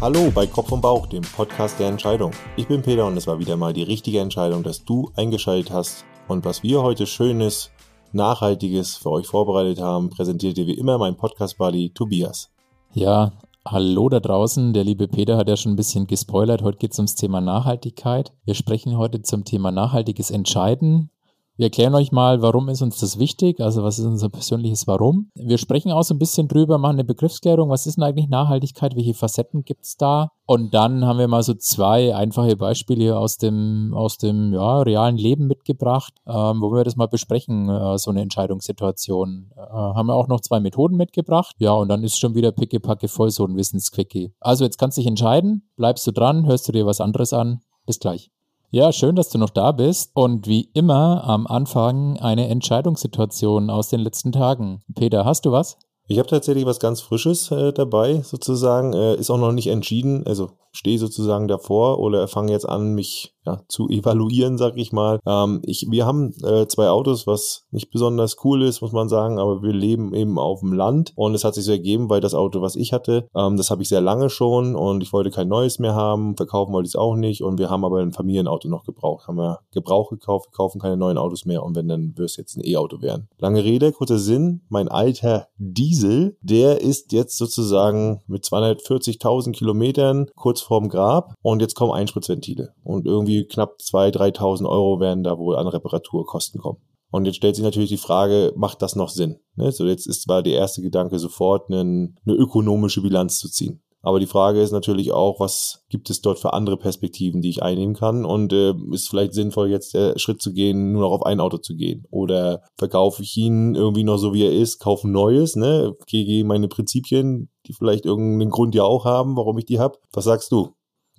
Hallo bei Kopf und Bauch, dem Podcast der Entscheidung. Ich bin Peter und es war wieder mal die richtige Entscheidung, dass du eingeschaltet hast. Und was wir heute Schönes, Nachhaltiges für euch vorbereitet haben, präsentiert dir wie immer mein Podcast-Buddy Tobias. Ja, hallo da draußen. Der liebe Peter hat ja schon ein bisschen gespoilert. Heute geht es ums Thema Nachhaltigkeit. Wir sprechen heute zum Thema nachhaltiges Entscheiden. Wir erklären euch mal, warum ist uns das wichtig, also was ist unser persönliches Warum. Wir sprechen auch so ein bisschen drüber, machen eine Begriffsklärung, was ist denn eigentlich Nachhaltigkeit, welche Facetten gibt es da? Und dann haben wir mal so zwei einfache Beispiele aus dem, aus dem ja, realen Leben mitgebracht, ähm, wo wir das mal besprechen, äh, so eine Entscheidungssituation. Äh, haben wir auch noch zwei Methoden mitgebracht. Ja, und dann ist schon wieder pickepacke voll so ein Wissensquickie. Also jetzt kannst du dich entscheiden, bleibst du dran, hörst du dir was anderes an. Bis gleich. Ja, schön, dass du noch da bist. Und wie immer am Anfang eine Entscheidungssituation aus den letzten Tagen. Peter, hast du was? Ich habe tatsächlich was ganz Frisches äh, dabei, sozusagen. Äh, ist auch noch nicht entschieden. Also stehe sozusagen davor oder fange jetzt an, mich ja, zu evaluieren, sag ich mal. Ähm, ich, wir haben äh, zwei Autos, was nicht besonders cool ist, muss man sagen, aber wir leben eben auf dem Land und es hat sich so ergeben, weil das Auto, was ich hatte, ähm, das habe ich sehr lange schon und ich wollte kein neues mehr haben, verkaufen wollte ich es auch nicht und wir haben aber ein Familienauto noch gebraucht, haben wir Gebrauch gekauft, wir kaufen keine neuen Autos mehr und wenn, dann wird es jetzt ein E-Auto werden. Lange Rede, kurzer Sinn, mein alter Diesel, der ist jetzt sozusagen mit 240.000 Kilometern kurz vorm Grab und jetzt kommen Einspritzventile und irgendwie knapp 2.000, 3.000 Euro werden da wohl an Reparaturkosten kommen. Und jetzt stellt sich natürlich die Frage, macht das noch Sinn? Ne? So jetzt ist zwar der erste Gedanke sofort, eine, eine ökonomische Bilanz zu ziehen. Aber die Frage ist natürlich auch, was gibt es dort für andere Perspektiven, die ich einnehmen kann? Und äh, ist vielleicht sinnvoll, jetzt der Schritt zu gehen, nur noch auf ein Auto zu gehen? Oder verkaufe ich ihn irgendwie noch so, wie er ist, kaufe ein neues, ne? Gehe meine Prinzipien, die vielleicht irgendeinen Grund ja auch haben, warum ich die habe. Was sagst du?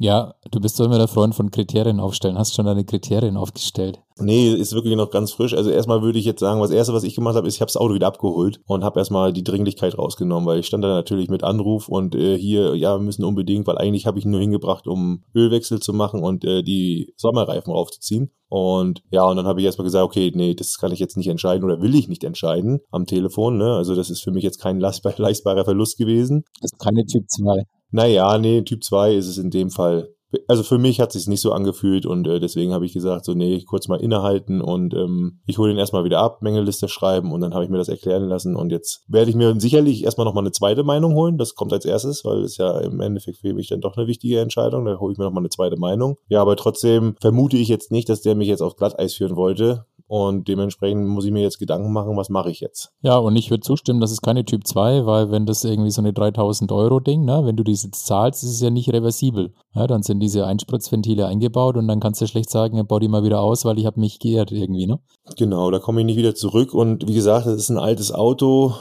Ja, du bist doch immer der Freund von Kriterien aufstellen. Hast schon deine Kriterien aufgestellt? Nee, ist wirklich noch ganz frisch. Also erstmal würde ich jetzt sagen, was erste, was ich gemacht habe, ist, ich habe das Auto wieder abgeholt und habe erstmal die Dringlichkeit rausgenommen, weil ich stand da natürlich mit Anruf und äh, hier, ja, wir müssen unbedingt, weil eigentlich habe ich ihn nur hingebracht, um Ölwechsel zu machen und äh, die Sommerreifen raufzuziehen. Und ja, und dann habe ich erstmal gesagt, okay, nee, das kann ich jetzt nicht entscheiden oder will ich nicht entscheiden am Telefon. Ne? Also das ist für mich jetzt kein leistbarer Verlust gewesen. Das ist keine Typ 2. Naja, nee, Typ 2 ist es in dem Fall. Also für mich hat es sich nicht so angefühlt und äh, deswegen habe ich gesagt, so nee, kurz mal innehalten und ähm, ich hole den erstmal wieder ab, Mängeliste schreiben und dann habe ich mir das erklären lassen und jetzt werde ich mir sicherlich erstmal nochmal eine zweite Meinung holen. Das kommt als erstes, weil es ja im Endeffekt für mich dann doch eine wichtige Entscheidung. Da hole ich mir nochmal eine zweite Meinung. Ja, aber trotzdem vermute ich jetzt nicht, dass der mich jetzt auf Glatteis führen wollte. Und dementsprechend muss ich mir jetzt Gedanken machen, was mache ich jetzt. Ja, und ich würde zustimmen, das ist keine Typ 2, weil wenn das irgendwie so eine 3000 Euro Ding, ne, wenn du das jetzt zahlst, ist es ja nicht reversibel. Ja, dann sind diese Einspritzventile eingebaut und dann kannst du schlecht sagen, bau die mal wieder aus, weil ich habe mich geehrt irgendwie, ne? Genau, da komme ich nicht wieder zurück. Und wie gesagt, das ist ein altes Auto.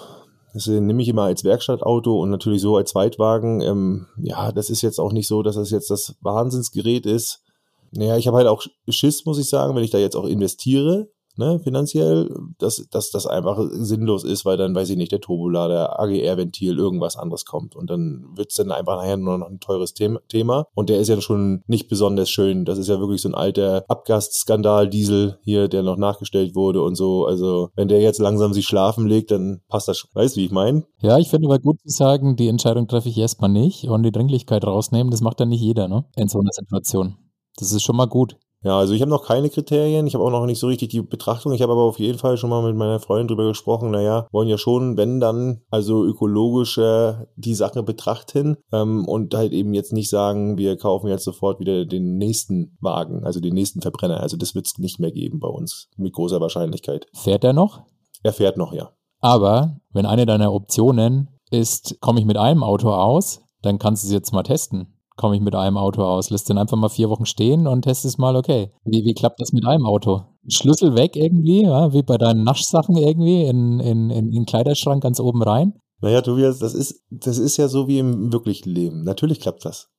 Das nehme ich immer als Werkstattauto und natürlich so als Zweitwagen. Ähm, ja, das ist jetzt auch nicht so, dass das jetzt das Wahnsinnsgerät ist. Naja, ich habe halt auch Schiss, muss ich sagen, wenn ich da jetzt auch investiere, ne, finanziell, dass, dass das einfach sinnlos ist, weil dann, weiß ich nicht, der Turbolader, AGR-Ventil, irgendwas anderes kommt. Und dann wird's dann einfach nachher nur noch ein teures Thema. Und der ist ja schon nicht besonders schön. Das ist ja wirklich so ein alter Abgasskandal-Diesel hier, der noch nachgestellt wurde und so. Also, wenn der jetzt langsam sich schlafen legt, dann passt das schon. Weißt du, wie ich meine? Ja, ich finde aber gut zu sagen, die Entscheidung treffe ich erstmal nicht und die Dringlichkeit rausnehmen, das macht dann nicht jeder, ne? In so einer Situation. Das ist schon mal gut. Ja, also ich habe noch keine Kriterien, ich habe auch noch nicht so richtig die Betrachtung. Ich habe aber auf jeden Fall schon mal mit meiner Freundin drüber gesprochen, naja, wollen ja schon, wenn dann, also ökologischer die Sache betrachten ähm, und halt eben jetzt nicht sagen, wir kaufen jetzt sofort wieder den nächsten Wagen, also den nächsten Verbrenner. Also das wird es nicht mehr geben bei uns, mit großer Wahrscheinlichkeit. Fährt er noch? Er fährt noch, ja. Aber wenn eine deiner Optionen ist, komme ich mit einem Auto aus, dann kannst du es jetzt mal testen komme ich mit einem Auto aus. Lässt den einfach mal vier Wochen stehen und test es mal, okay. Wie, wie klappt das mit einem Auto? Schlüssel weg irgendwie, ja, wie bei deinen Naschsachen irgendwie in, in, in, in den Kleiderschrank ganz oben rein? Naja, Tobias, das ist, das ist ja so wie im wirklichen Leben. Natürlich klappt das.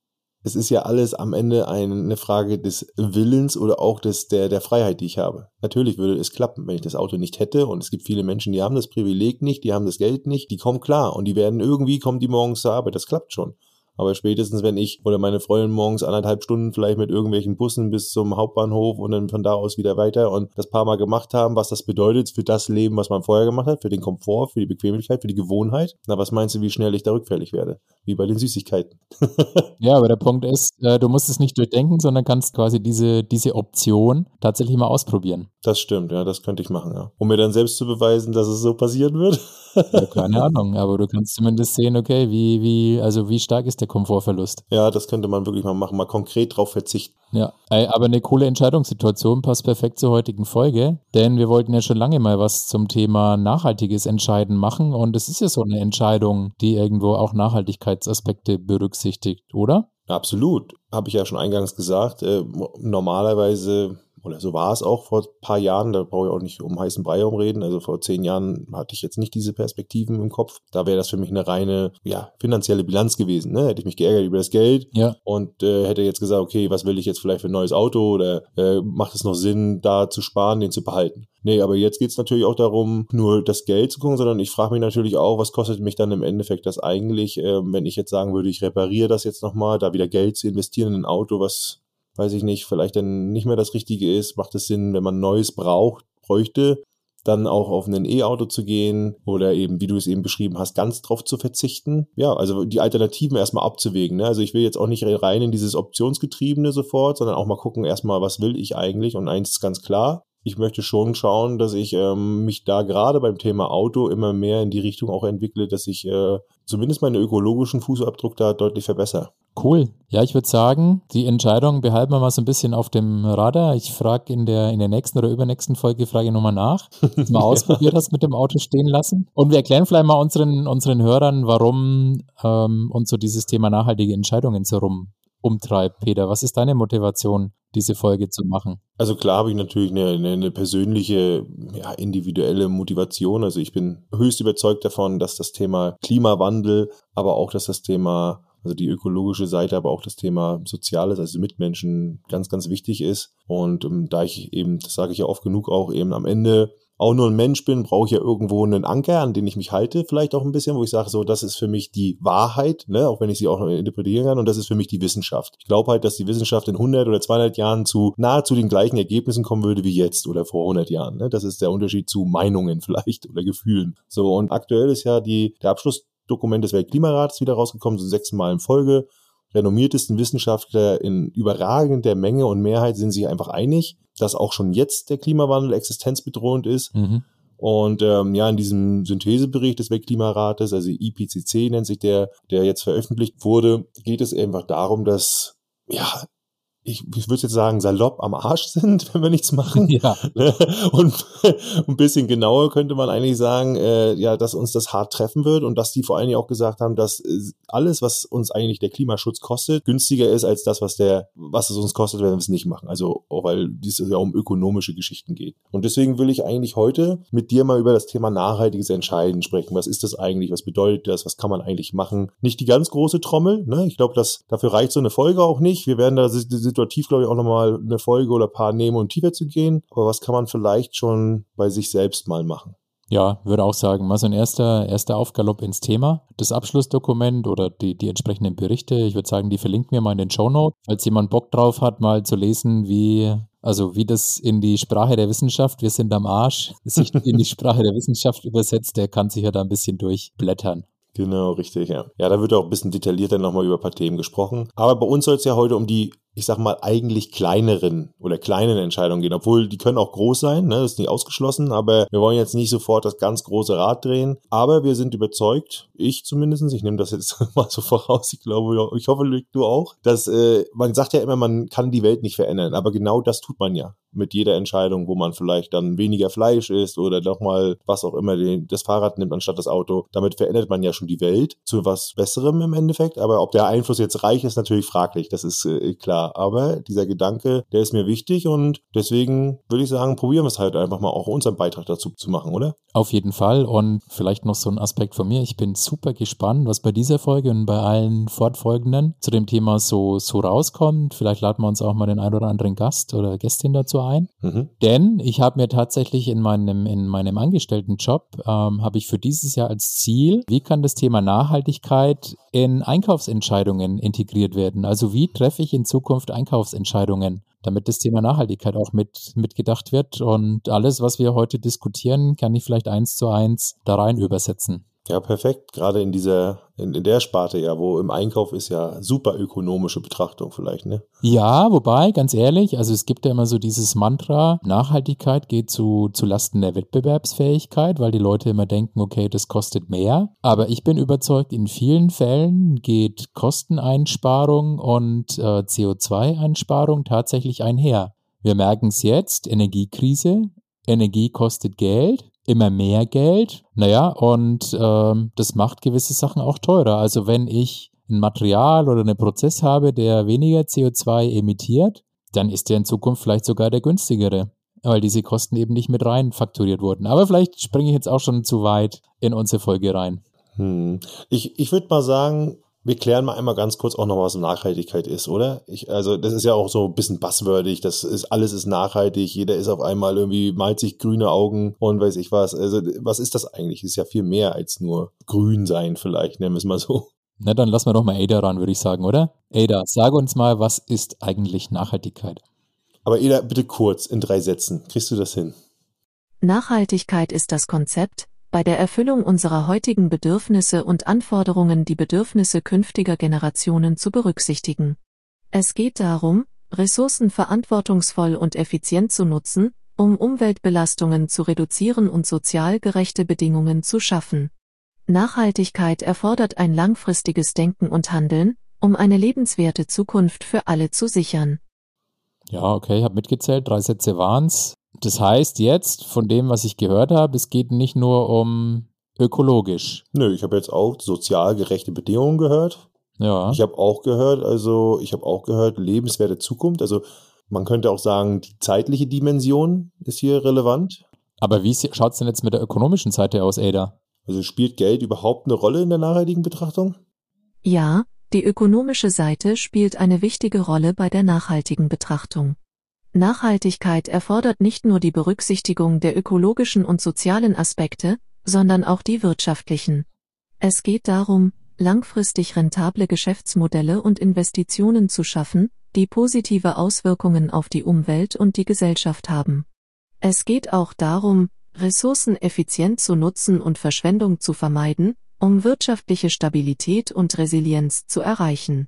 Es ist ja alles am Ende eine Frage des Willens oder auch des, der, der Freiheit, die ich habe. Natürlich würde es klappen, wenn ich das Auto nicht hätte. Und es gibt viele Menschen, die haben das Privileg nicht, die haben das Geld nicht, die kommen klar und die werden irgendwie, kommen die morgens zur Arbeit. Das klappt schon. Aber spätestens, wenn ich oder meine Freundin morgens anderthalb Stunden vielleicht mit irgendwelchen Bussen bis zum Hauptbahnhof und dann von da aus wieder weiter und das paar Mal gemacht haben, was das bedeutet für das Leben, was man vorher gemacht hat, für den Komfort, für die Bequemlichkeit, für die Gewohnheit. Na, was meinst du, wie schnell ich da rückfällig werde? Wie bei den Süßigkeiten. ja, aber der Punkt ist, äh, du musst es nicht durchdenken, sondern kannst quasi diese, diese Option tatsächlich mal ausprobieren. Das stimmt, ja, das könnte ich machen, ja. Um mir dann selbst zu beweisen, dass es so passieren wird. ja, keine Ahnung, aber du kannst zumindest sehen, okay, wie, wie, also wie stark ist der Komfortverlust. Ja, das könnte man wirklich mal machen, mal konkret drauf verzichten. Ja, aber eine coole Entscheidungssituation passt perfekt zur heutigen Folge, denn wir wollten ja schon lange mal was zum Thema nachhaltiges Entscheiden machen und es ist ja so eine Entscheidung, die irgendwo auch Nachhaltigkeitsaspekte berücksichtigt, oder? Absolut, habe ich ja schon eingangs gesagt. Äh, normalerweise oder so war es auch vor ein paar Jahren, da brauche ich auch nicht um heißen Brei umreden. Also vor zehn Jahren hatte ich jetzt nicht diese Perspektiven im Kopf. Da wäre das für mich eine reine, ja, finanzielle Bilanz gewesen. Ne? Hätte ich mich geärgert über das Geld ja. und äh, hätte jetzt gesagt, okay, was will ich jetzt vielleicht für ein neues Auto oder äh, macht es noch Sinn, da zu sparen, den zu behalten? Nee, aber jetzt geht es natürlich auch darum, nur das Geld zu gucken, sondern ich frage mich natürlich auch, was kostet mich dann im Endeffekt das eigentlich, äh, wenn ich jetzt sagen würde, ich repariere das jetzt nochmal, da wieder Geld zu investieren in ein Auto, was weiß ich nicht, vielleicht dann nicht mehr das Richtige ist, macht es Sinn, wenn man Neues braucht, bräuchte, dann auch auf ein E-Auto zu gehen oder eben, wie du es eben beschrieben hast, ganz drauf zu verzichten. Ja, also die Alternativen erstmal abzuwägen. Ne? Also ich will jetzt auch nicht rein in dieses Optionsgetriebene sofort, sondern auch mal gucken, erstmal, was will ich eigentlich? Und eins ist ganz klar, ich möchte schon schauen, dass ich ähm, mich da gerade beim Thema Auto immer mehr in die Richtung auch entwickle, dass ich äh, zumindest meinen ökologischen Fußabdruck da deutlich verbessere. Cool. Ja, ich würde sagen, die Entscheidung behalten wir mal so ein bisschen auf dem Radar. Ich frage in der, in der nächsten oder übernächsten Folge Frage nochmal nach, du mal ausprobiert hast mit dem Auto stehen lassen. Und wir erklären vielleicht mal unseren, unseren Hörern, warum ähm, uns so dieses Thema nachhaltige Entscheidungen so rum umtreibt. Peter, was ist deine Motivation, diese Folge zu machen? Also klar habe ich natürlich eine, eine, eine persönliche, ja, individuelle Motivation. Also ich bin höchst überzeugt davon, dass das Thema Klimawandel, aber auch dass das Thema also die ökologische Seite, aber auch das Thema Soziales, also Mitmenschen ganz, ganz wichtig ist. Und ähm, da ich eben, das sage ich ja oft genug, auch eben am Ende auch nur ein Mensch bin, brauche ich ja irgendwo einen Anker, an den ich mich halte, vielleicht auch ein bisschen, wo ich sage, so, das ist für mich die Wahrheit, ne, auch wenn ich sie auch noch interpretieren kann, und das ist für mich die Wissenschaft. Ich glaube halt, dass die Wissenschaft in 100 oder 200 Jahren zu nahezu den gleichen Ergebnissen kommen würde wie jetzt oder vor 100 Jahren. Ne? Das ist der Unterschied zu Meinungen vielleicht oder Gefühlen. So, und aktuell ist ja die, der Abschlussdokument des Weltklimarats wieder rausgekommen, so sechsmal in Folge renommiertesten Wissenschaftler in überragender Menge und Mehrheit sind sich einfach einig, dass auch schon jetzt der Klimawandel existenzbedrohend ist. Mhm. Und ähm, ja, in diesem Synthesebericht des Weltklimarates, also IPCC nennt sich der, der jetzt veröffentlicht wurde, geht es einfach darum, dass ja ich, ich würde jetzt sagen, salopp am Arsch sind, wenn wir nichts machen. Ja. Ne? Und ein bisschen genauer könnte man eigentlich sagen, äh, ja, dass uns das hart treffen wird und dass die vor allen Dingen auch gesagt haben, dass äh, alles, was uns eigentlich der Klimaschutz kostet, günstiger ist als das, was der, was es uns kostet, wenn wir es nicht machen. Also auch weil es ja um ökonomische Geschichten geht. Und deswegen will ich eigentlich heute mit dir mal über das Thema nachhaltiges Entscheiden sprechen. Was ist das eigentlich? Was bedeutet das? Was kann man eigentlich machen? Nicht die ganz große Trommel. Ne? Ich glaube, dass dafür reicht so eine Folge auch nicht. Wir werden da situativ, glaube ich, auch nochmal eine Folge oder ein paar nehmen, um tiefer zu gehen. Aber was kann man vielleicht schon bei sich selbst mal machen? Ja, würde auch sagen, mal so ein erster, erster Aufgalopp ins Thema. Das Abschlussdokument oder die, die entsprechenden Berichte, ich würde sagen, die verlinken wir mal in den Show Notes. Falls jemand Bock drauf hat, mal zu lesen, wie, also wie das in die Sprache der Wissenschaft, wir sind am Arsch, sich in die Sprache der Wissenschaft übersetzt, der kann sich ja da ein bisschen durchblättern. Genau, richtig, ja. Ja, da wird auch ein bisschen detaillierter nochmal über ein paar Themen gesprochen. Aber bei uns soll es ja heute um die ich sag mal, eigentlich kleineren oder kleinen Entscheidungen gehen. Obwohl die können auch groß sein, ne? das ist nicht ausgeschlossen, aber wir wollen jetzt nicht sofort das ganz große Rad drehen. Aber wir sind überzeugt, ich zumindest, ich nehme das jetzt mal so voraus, ich glaube, ich hoffe, du auch, dass äh, man sagt ja immer, man kann die Welt nicht verändern, aber genau das tut man ja mit jeder Entscheidung, wo man vielleicht dann weniger Fleisch isst oder nochmal was auch immer den, das Fahrrad nimmt anstatt das Auto. Damit verändert man ja schon die Welt zu was Besserem im Endeffekt. Aber ob der Einfluss jetzt reich ist, natürlich fraglich. Das ist äh, klar. Aber dieser Gedanke, der ist mir wichtig und deswegen würde ich sagen, probieren wir es halt einfach mal auch unseren Beitrag dazu zu machen, oder? Auf jeden Fall und vielleicht noch so ein Aspekt von mir. Ich bin super gespannt, was bei dieser Folge und bei allen fortfolgenden zu dem Thema so, so rauskommt. Vielleicht laden wir uns auch mal den ein oder anderen Gast oder Gästin dazu ein. Mhm. Denn ich habe mir tatsächlich in meinem, in meinem Angestelltenjob, ähm, habe ich für dieses Jahr als Ziel, wie kann das Thema Nachhaltigkeit in Einkaufsentscheidungen integriert werden? Also wie treffe ich in Zukunft Einkaufsentscheidungen? damit das Thema Nachhaltigkeit auch mit mitgedacht wird und alles, was wir heute diskutieren, kann ich vielleicht eins zu eins da rein übersetzen. Ja, perfekt. Gerade in dieser, in, in, der Sparte ja, wo im Einkauf ist ja super ökonomische Betrachtung vielleicht, ne? Ja, wobei, ganz ehrlich, also es gibt ja immer so dieses Mantra, Nachhaltigkeit geht zu, zu Lasten der Wettbewerbsfähigkeit, weil die Leute immer denken, okay, das kostet mehr. Aber ich bin überzeugt, in vielen Fällen geht Kosteneinsparung und äh, CO2-Einsparung tatsächlich einher. Wir merken es jetzt, Energiekrise, Energie kostet Geld immer mehr Geld. Naja, und ähm, das macht gewisse Sachen auch teurer. Also wenn ich ein Material oder einen Prozess habe, der weniger CO2 emittiert, dann ist der in Zukunft vielleicht sogar der günstigere, weil diese Kosten eben nicht mit rein fakturiert wurden. Aber vielleicht springe ich jetzt auch schon zu weit in unsere Folge rein. Hm. Ich, ich würde mal sagen, wir klären mal einmal ganz kurz auch noch, was Nachhaltigkeit ist, oder? Ich, also, das ist ja auch so ein bisschen buzzwordig. Das ist, alles ist nachhaltig. Jeder ist auf einmal irgendwie, malt sich grüne Augen und weiß ich was. Also, was ist das eigentlich? Ist ja viel mehr als nur grün sein, vielleicht, nennen wir es mal so. Na, dann lassen wir doch mal Ada ran, würde ich sagen, oder? Ada, sage uns mal, was ist eigentlich Nachhaltigkeit? Aber Ada, bitte kurz, in drei Sätzen. Kriegst du das hin? Nachhaltigkeit ist das Konzept, bei der Erfüllung unserer heutigen Bedürfnisse und Anforderungen die Bedürfnisse künftiger Generationen zu berücksichtigen. Es geht darum, Ressourcen verantwortungsvoll und effizient zu nutzen, um Umweltbelastungen zu reduzieren und sozial gerechte Bedingungen zu schaffen. Nachhaltigkeit erfordert ein langfristiges Denken und Handeln, um eine lebenswerte Zukunft für alle zu sichern. Ja, okay, ich habe mitgezählt, drei Sätze waren's. Das heißt jetzt, von dem, was ich gehört habe, es geht nicht nur um ökologisch. Nö, ich habe jetzt auch sozial gerechte Bedingungen gehört. Ja. Ich habe auch gehört, also ich habe auch gehört, lebenswerte Zukunft. Also man könnte auch sagen, die zeitliche Dimension ist hier relevant. Aber wie schaut es denn jetzt mit der ökonomischen Seite aus, Ada? Also spielt Geld überhaupt eine Rolle in der nachhaltigen Betrachtung? Ja, die ökonomische Seite spielt eine wichtige Rolle bei der nachhaltigen Betrachtung. Nachhaltigkeit erfordert nicht nur die Berücksichtigung der ökologischen und sozialen Aspekte, sondern auch die wirtschaftlichen. Es geht darum, langfristig rentable Geschäftsmodelle und Investitionen zu schaffen, die positive Auswirkungen auf die Umwelt und die Gesellschaft haben. Es geht auch darum, Ressourcen effizient zu nutzen und Verschwendung zu vermeiden, um wirtschaftliche Stabilität und Resilienz zu erreichen.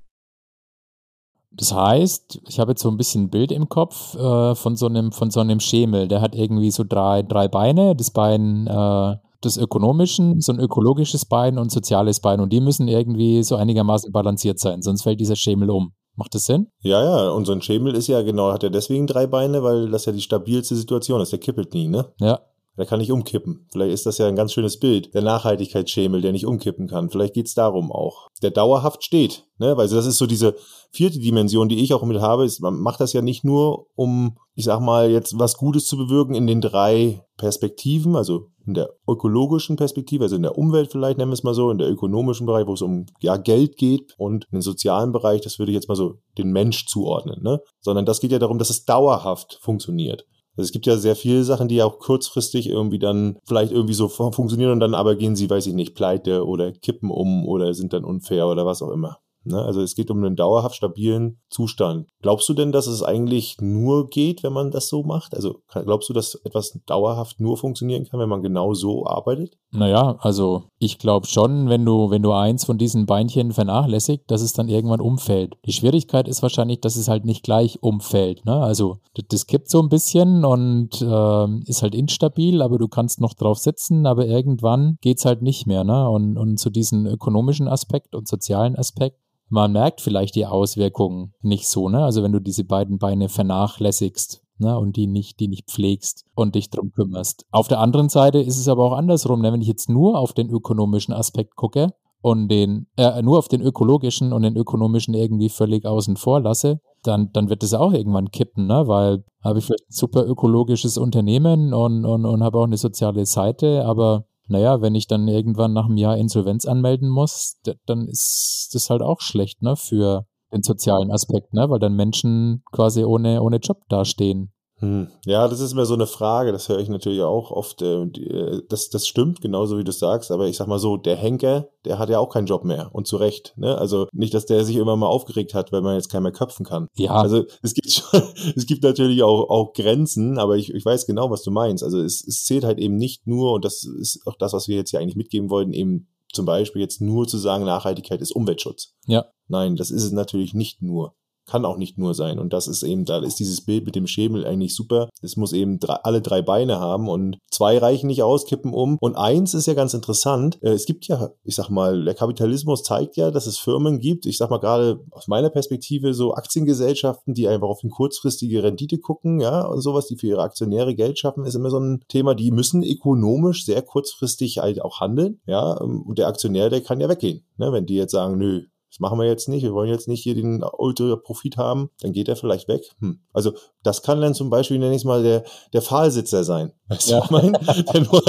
Das heißt, ich habe jetzt so ein bisschen ein Bild im Kopf äh, von so einem von so einem Schemel. Der hat irgendwie so drei drei Beine. Das Bein äh, des ökonomischen, so ein ökologisches Bein und soziales Bein. Und die müssen irgendwie so einigermaßen balanciert sein, sonst fällt dieser Schemel um. Macht das Sinn? Ja, ja, und so ein Schemel ist ja genau, hat er deswegen drei Beine, weil das ja die stabilste Situation ist. Der kippelt nie, ne? Ja. Der kann nicht umkippen. Vielleicht ist das ja ein ganz schönes Bild. Der Nachhaltigkeitsschemel, der nicht umkippen kann. Vielleicht geht's darum auch. Der dauerhaft steht. Ne? Weil das ist so diese vierte Dimension, die ich auch mit habe. Ist, man macht das ja nicht nur, um, ich sag mal, jetzt was Gutes zu bewirken in den drei Perspektiven, also in der ökologischen Perspektive, also in der Umwelt vielleicht nennen wir es mal so, in der ökonomischen Bereich, wo es um ja, Geld geht und in den sozialen Bereich, das würde ich jetzt mal so den Mensch zuordnen, ne? Sondern das geht ja darum, dass es dauerhaft funktioniert. Also es gibt ja sehr viele Sachen, die auch kurzfristig irgendwie dann vielleicht irgendwie so funktionieren und dann aber gehen sie, weiß ich nicht, pleite oder kippen um oder sind dann unfair oder was auch immer. Ne? Also es geht um einen dauerhaft stabilen Zustand. Glaubst du denn, dass es eigentlich nur geht, wenn man das so macht? Also glaubst du, dass etwas dauerhaft nur funktionieren kann, wenn man genau so arbeitet? Naja, also ich glaube schon, wenn du, wenn du eins von diesen Beinchen vernachlässigt, dass es dann irgendwann umfällt. Die Schwierigkeit ist wahrscheinlich, dass es halt nicht gleich umfällt. Ne? Also das, das kippt so ein bisschen und äh, ist halt instabil, aber du kannst noch drauf sitzen, aber irgendwann geht's halt nicht mehr. Ne? Und, und zu diesem ökonomischen Aspekt und sozialen Aspekt man merkt vielleicht die Auswirkungen nicht so, ne? Also wenn du diese beiden Beine vernachlässigst, ne? Und die nicht, die nicht pflegst und dich drum kümmerst. Auf der anderen Seite ist es aber auch andersrum, ne? Wenn ich jetzt nur auf den ökonomischen Aspekt gucke und den, äh, nur auf den ökologischen und den ökonomischen irgendwie völlig außen vor lasse, dann, dann wird das auch irgendwann kippen, ne? Weil habe ich vielleicht ein super ökologisches Unternehmen und, und, und habe auch eine soziale Seite, aber naja, wenn ich dann irgendwann nach einem Jahr Insolvenz anmelden muss, dann ist das halt auch schlecht, ne, für den sozialen Aspekt, ne, weil dann Menschen quasi ohne, ohne Job dastehen. Hm. Ja, das ist immer so eine Frage, das höre ich natürlich auch oft. Äh, äh, das, das stimmt, genauso wie du sagst, aber ich sag mal so, der Henker, der hat ja auch keinen Job mehr und zu Recht. Ne? Also nicht, dass der sich immer mal aufgeregt hat, weil man jetzt keinen mehr köpfen kann. Ja. Also es gibt schon, es gibt natürlich auch, auch Grenzen, aber ich, ich weiß genau, was du meinst. Also es, es zählt halt eben nicht nur, und das ist auch das, was wir jetzt hier eigentlich mitgeben wollten, eben zum Beispiel jetzt nur zu sagen, Nachhaltigkeit ist Umweltschutz. Ja. Nein, das ist es natürlich nicht nur kann auch nicht nur sein. Und das ist eben, da ist dieses Bild mit dem Schemel eigentlich super. Es muss eben drei, alle drei Beine haben und zwei reichen nicht aus, kippen um. Und eins ist ja ganz interessant. Äh, es gibt ja, ich sag mal, der Kapitalismus zeigt ja, dass es Firmen gibt, ich sag mal gerade aus meiner Perspektive so Aktiengesellschaften, die einfach auf eine kurzfristige Rendite gucken, ja, und sowas, die für ihre Aktionäre Geld schaffen, ist immer so ein Thema. Die müssen ökonomisch sehr kurzfristig halt auch handeln, ja. Und der Aktionär, der kann ja weggehen, ne, wenn die jetzt sagen, nö, das machen wir jetzt nicht, wir wollen jetzt nicht hier den Ultra-Profit haben, dann geht er vielleicht weg. Hm. Also das kann dann zum Beispiel, nenne ich es mal, der, der Pfahlsitzer sein. Weißt ja. du, ich mein? der, nur,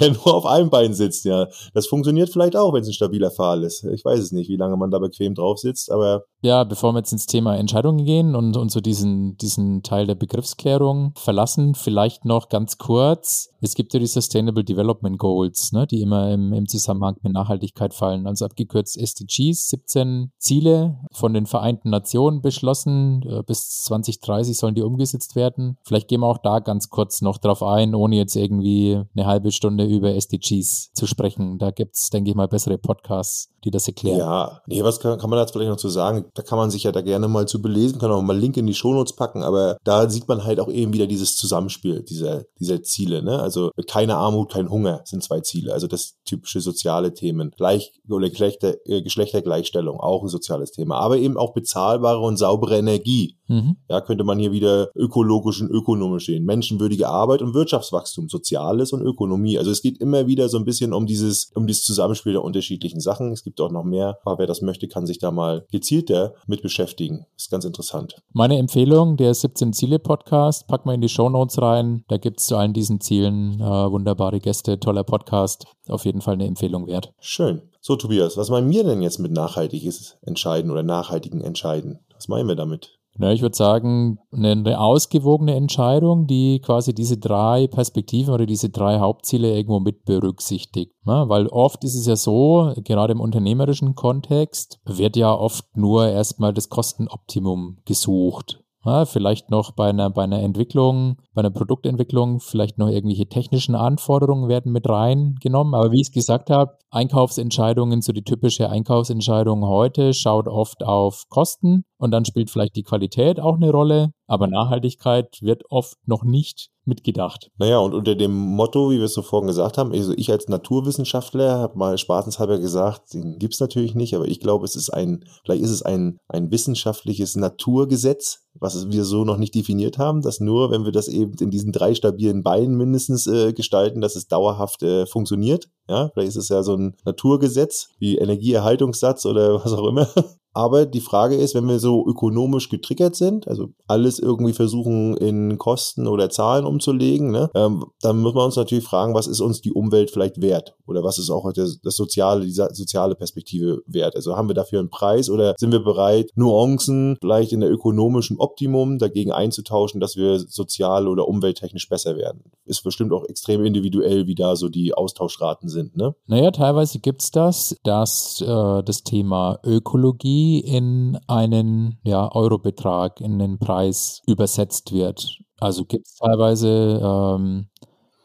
der nur auf einem Bein sitzt, ja. Das funktioniert vielleicht auch, wenn es ein stabiler Pfahl ist. Ich weiß es nicht, wie lange man da bequem drauf sitzt, aber. Ja, bevor wir jetzt ins Thema Entscheidungen gehen und, und so diesen, diesen Teil der Begriffsklärung verlassen, vielleicht noch ganz kurz. Es gibt ja die Sustainable Development Goals, ne, die immer im, im Zusammenhang mit Nachhaltigkeit fallen. Also abgekürzt SDGs, 17 Ziele von den Vereinten Nationen beschlossen. Äh, bis 2030 sollen die umgesetzt werden. Vielleicht gehen wir auch da ganz kurz noch drauf ein, ohne jetzt irgendwie eine halbe Stunde über SDGs zu sprechen. Da gibt es, denke ich mal, bessere Podcasts, die das erklären. Ja, nee, was kann, kann man da vielleicht noch zu sagen? Da kann man sich ja da gerne mal zu belesen, kann auch mal Link in die Shownotes packen, aber da sieht man halt auch eben wieder dieses Zusammenspiel dieser, dieser Ziele. Ne? Also keine Armut, kein Hunger sind zwei Ziele. Also das typische soziale Themen. Gleich oder Geschlechter, äh, Geschlechtergleichstellung, auch ein soziales Thema. Aber eben auch bezahlbare und saubere Energie. Mhm. Ja, könnte man hier wieder ökologisch und ökonomisch sehen. Menschenwürdige Arbeit und Wirtschaftswachstum, Soziales und Ökonomie. Also es geht immer wieder so ein bisschen um dieses, um dieses Zusammenspiel der unterschiedlichen Sachen. Es gibt auch noch mehr, aber wer das möchte, kann sich da mal gezielter mit beschäftigen. ist ganz interessant. Meine Empfehlung, der 17 Ziele Podcast, pack mal in die Show Notes rein. Da gibt es zu allen diesen Zielen äh, wunderbare Gäste, toller Podcast. Auf jeden Fall eine Empfehlung wert. Schön. So, Tobias, was meinen wir denn jetzt mit nachhaltiges Entscheiden oder nachhaltigen Entscheiden? Was meinen wir damit? Ja, ich würde sagen, eine, ausgewogene Entscheidung, die quasi diese drei Perspektiven oder diese drei Hauptziele irgendwo mit berücksichtigt. Ja, weil oft ist es ja so, gerade im unternehmerischen Kontext, wird ja oft nur erstmal das Kostenoptimum gesucht. Ja, vielleicht noch bei einer, bei einer Entwicklung, bei einer Produktentwicklung, vielleicht noch irgendwelche technischen Anforderungen werden mit reingenommen. Aber wie ich es gesagt habe, Einkaufsentscheidungen, so die typische Einkaufsentscheidung heute, schaut oft auf Kosten und dann spielt vielleicht die Qualität auch eine Rolle. Aber Nachhaltigkeit wird oft noch nicht mitgedacht. Naja, und unter dem Motto, wie wir es so vorhin gesagt haben, also ich als Naturwissenschaftler habe mal spaßenshalber gesagt, den gibt es natürlich nicht, aber ich glaube, es ist ein, vielleicht ist es ein, ein wissenschaftliches Naturgesetz, was wir so noch nicht definiert haben, dass nur, wenn wir das eben in diesen drei stabilen Beinen mindestens äh, gestalten, dass es dauerhaft äh, funktioniert. Ja, vielleicht ist es ja so ein Naturgesetz, wie Energieerhaltungssatz oder was auch immer. Aber die Frage ist, wenn wir so ökonomisch getriggert sind, also alles irgendwie versuchen in Kosten oder Zahlen umzulegen, ne, ähm, dann muss man uns natürlich fragen, was ist uns die Umwelt vielleicht wert? Oder was ist auch das, das soziale, die soziale Perspektive wert? Also haben wir dafür einen Preis oder sind wir bereit, Nuancen vielleicht in der ökonomischen Optimum dagegen einzutauschen, dass wir sozial oder umwelttechnisch besser werden? Ist bestimmt auch extrem individuell, wie da so die Austauschraten sind, ne? Naja, teilweise gibt's das, dass äh, das Thema Ökologie in einen ja, Eurobetrag, in den Preis übersetzt wird. Also gibt es teilweise, ähm,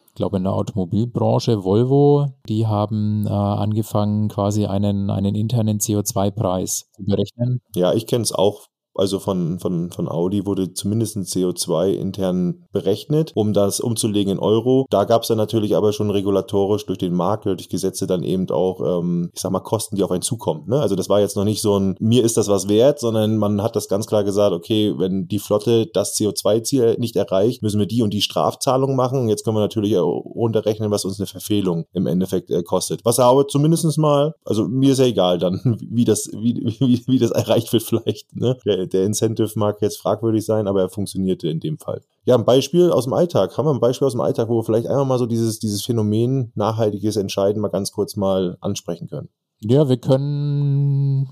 ich glaube in der Automobilbranche, Volvo, die haben äh, angefangen, quasi einen, einen internen CO2-Preis zu berechnen. Ja, ich kenne es auch also von, von, von Audi, wurde zumindest ein CO2 intern berechnet, um das umzulegen in Euro. Da gab es dann natürlich aber schon regulatorisch durch den Markt, durch Gesetze dann eben auch, ähm, ich sag mal, Kosten, die auf einen zukommen. Ne? Also das war jetzt noch nicht so ein, mir ist das was wert, sondern man hat das ganz klar gesagt, okay, wenn die Flotte das CO2-Ziel nicht erreicht, müssen wir die und die Strafzahlung machen. Und jetzt können wir natürlich runterrechnen, was uns eine Verfehlung im Endeffekt äh, kostet. Was aber zumindest mal, also mir ist ja egal dann, wie das, wie, wie, wie das erreicht wird vielleicht. Ne? Der, der Incentive mag jetzt fragwürdig sein, aber er funktionierte in dem Fall. Ja, ein Beispiel aus dem Alltag. Haben wir ein Beispiel aus dem Alltag, wo wir vielleicht einfach mal so dieses, dieses Phänomen nachhaltiges Entscheiden mal ganz kurz mal ansprechen können? Ja, wir können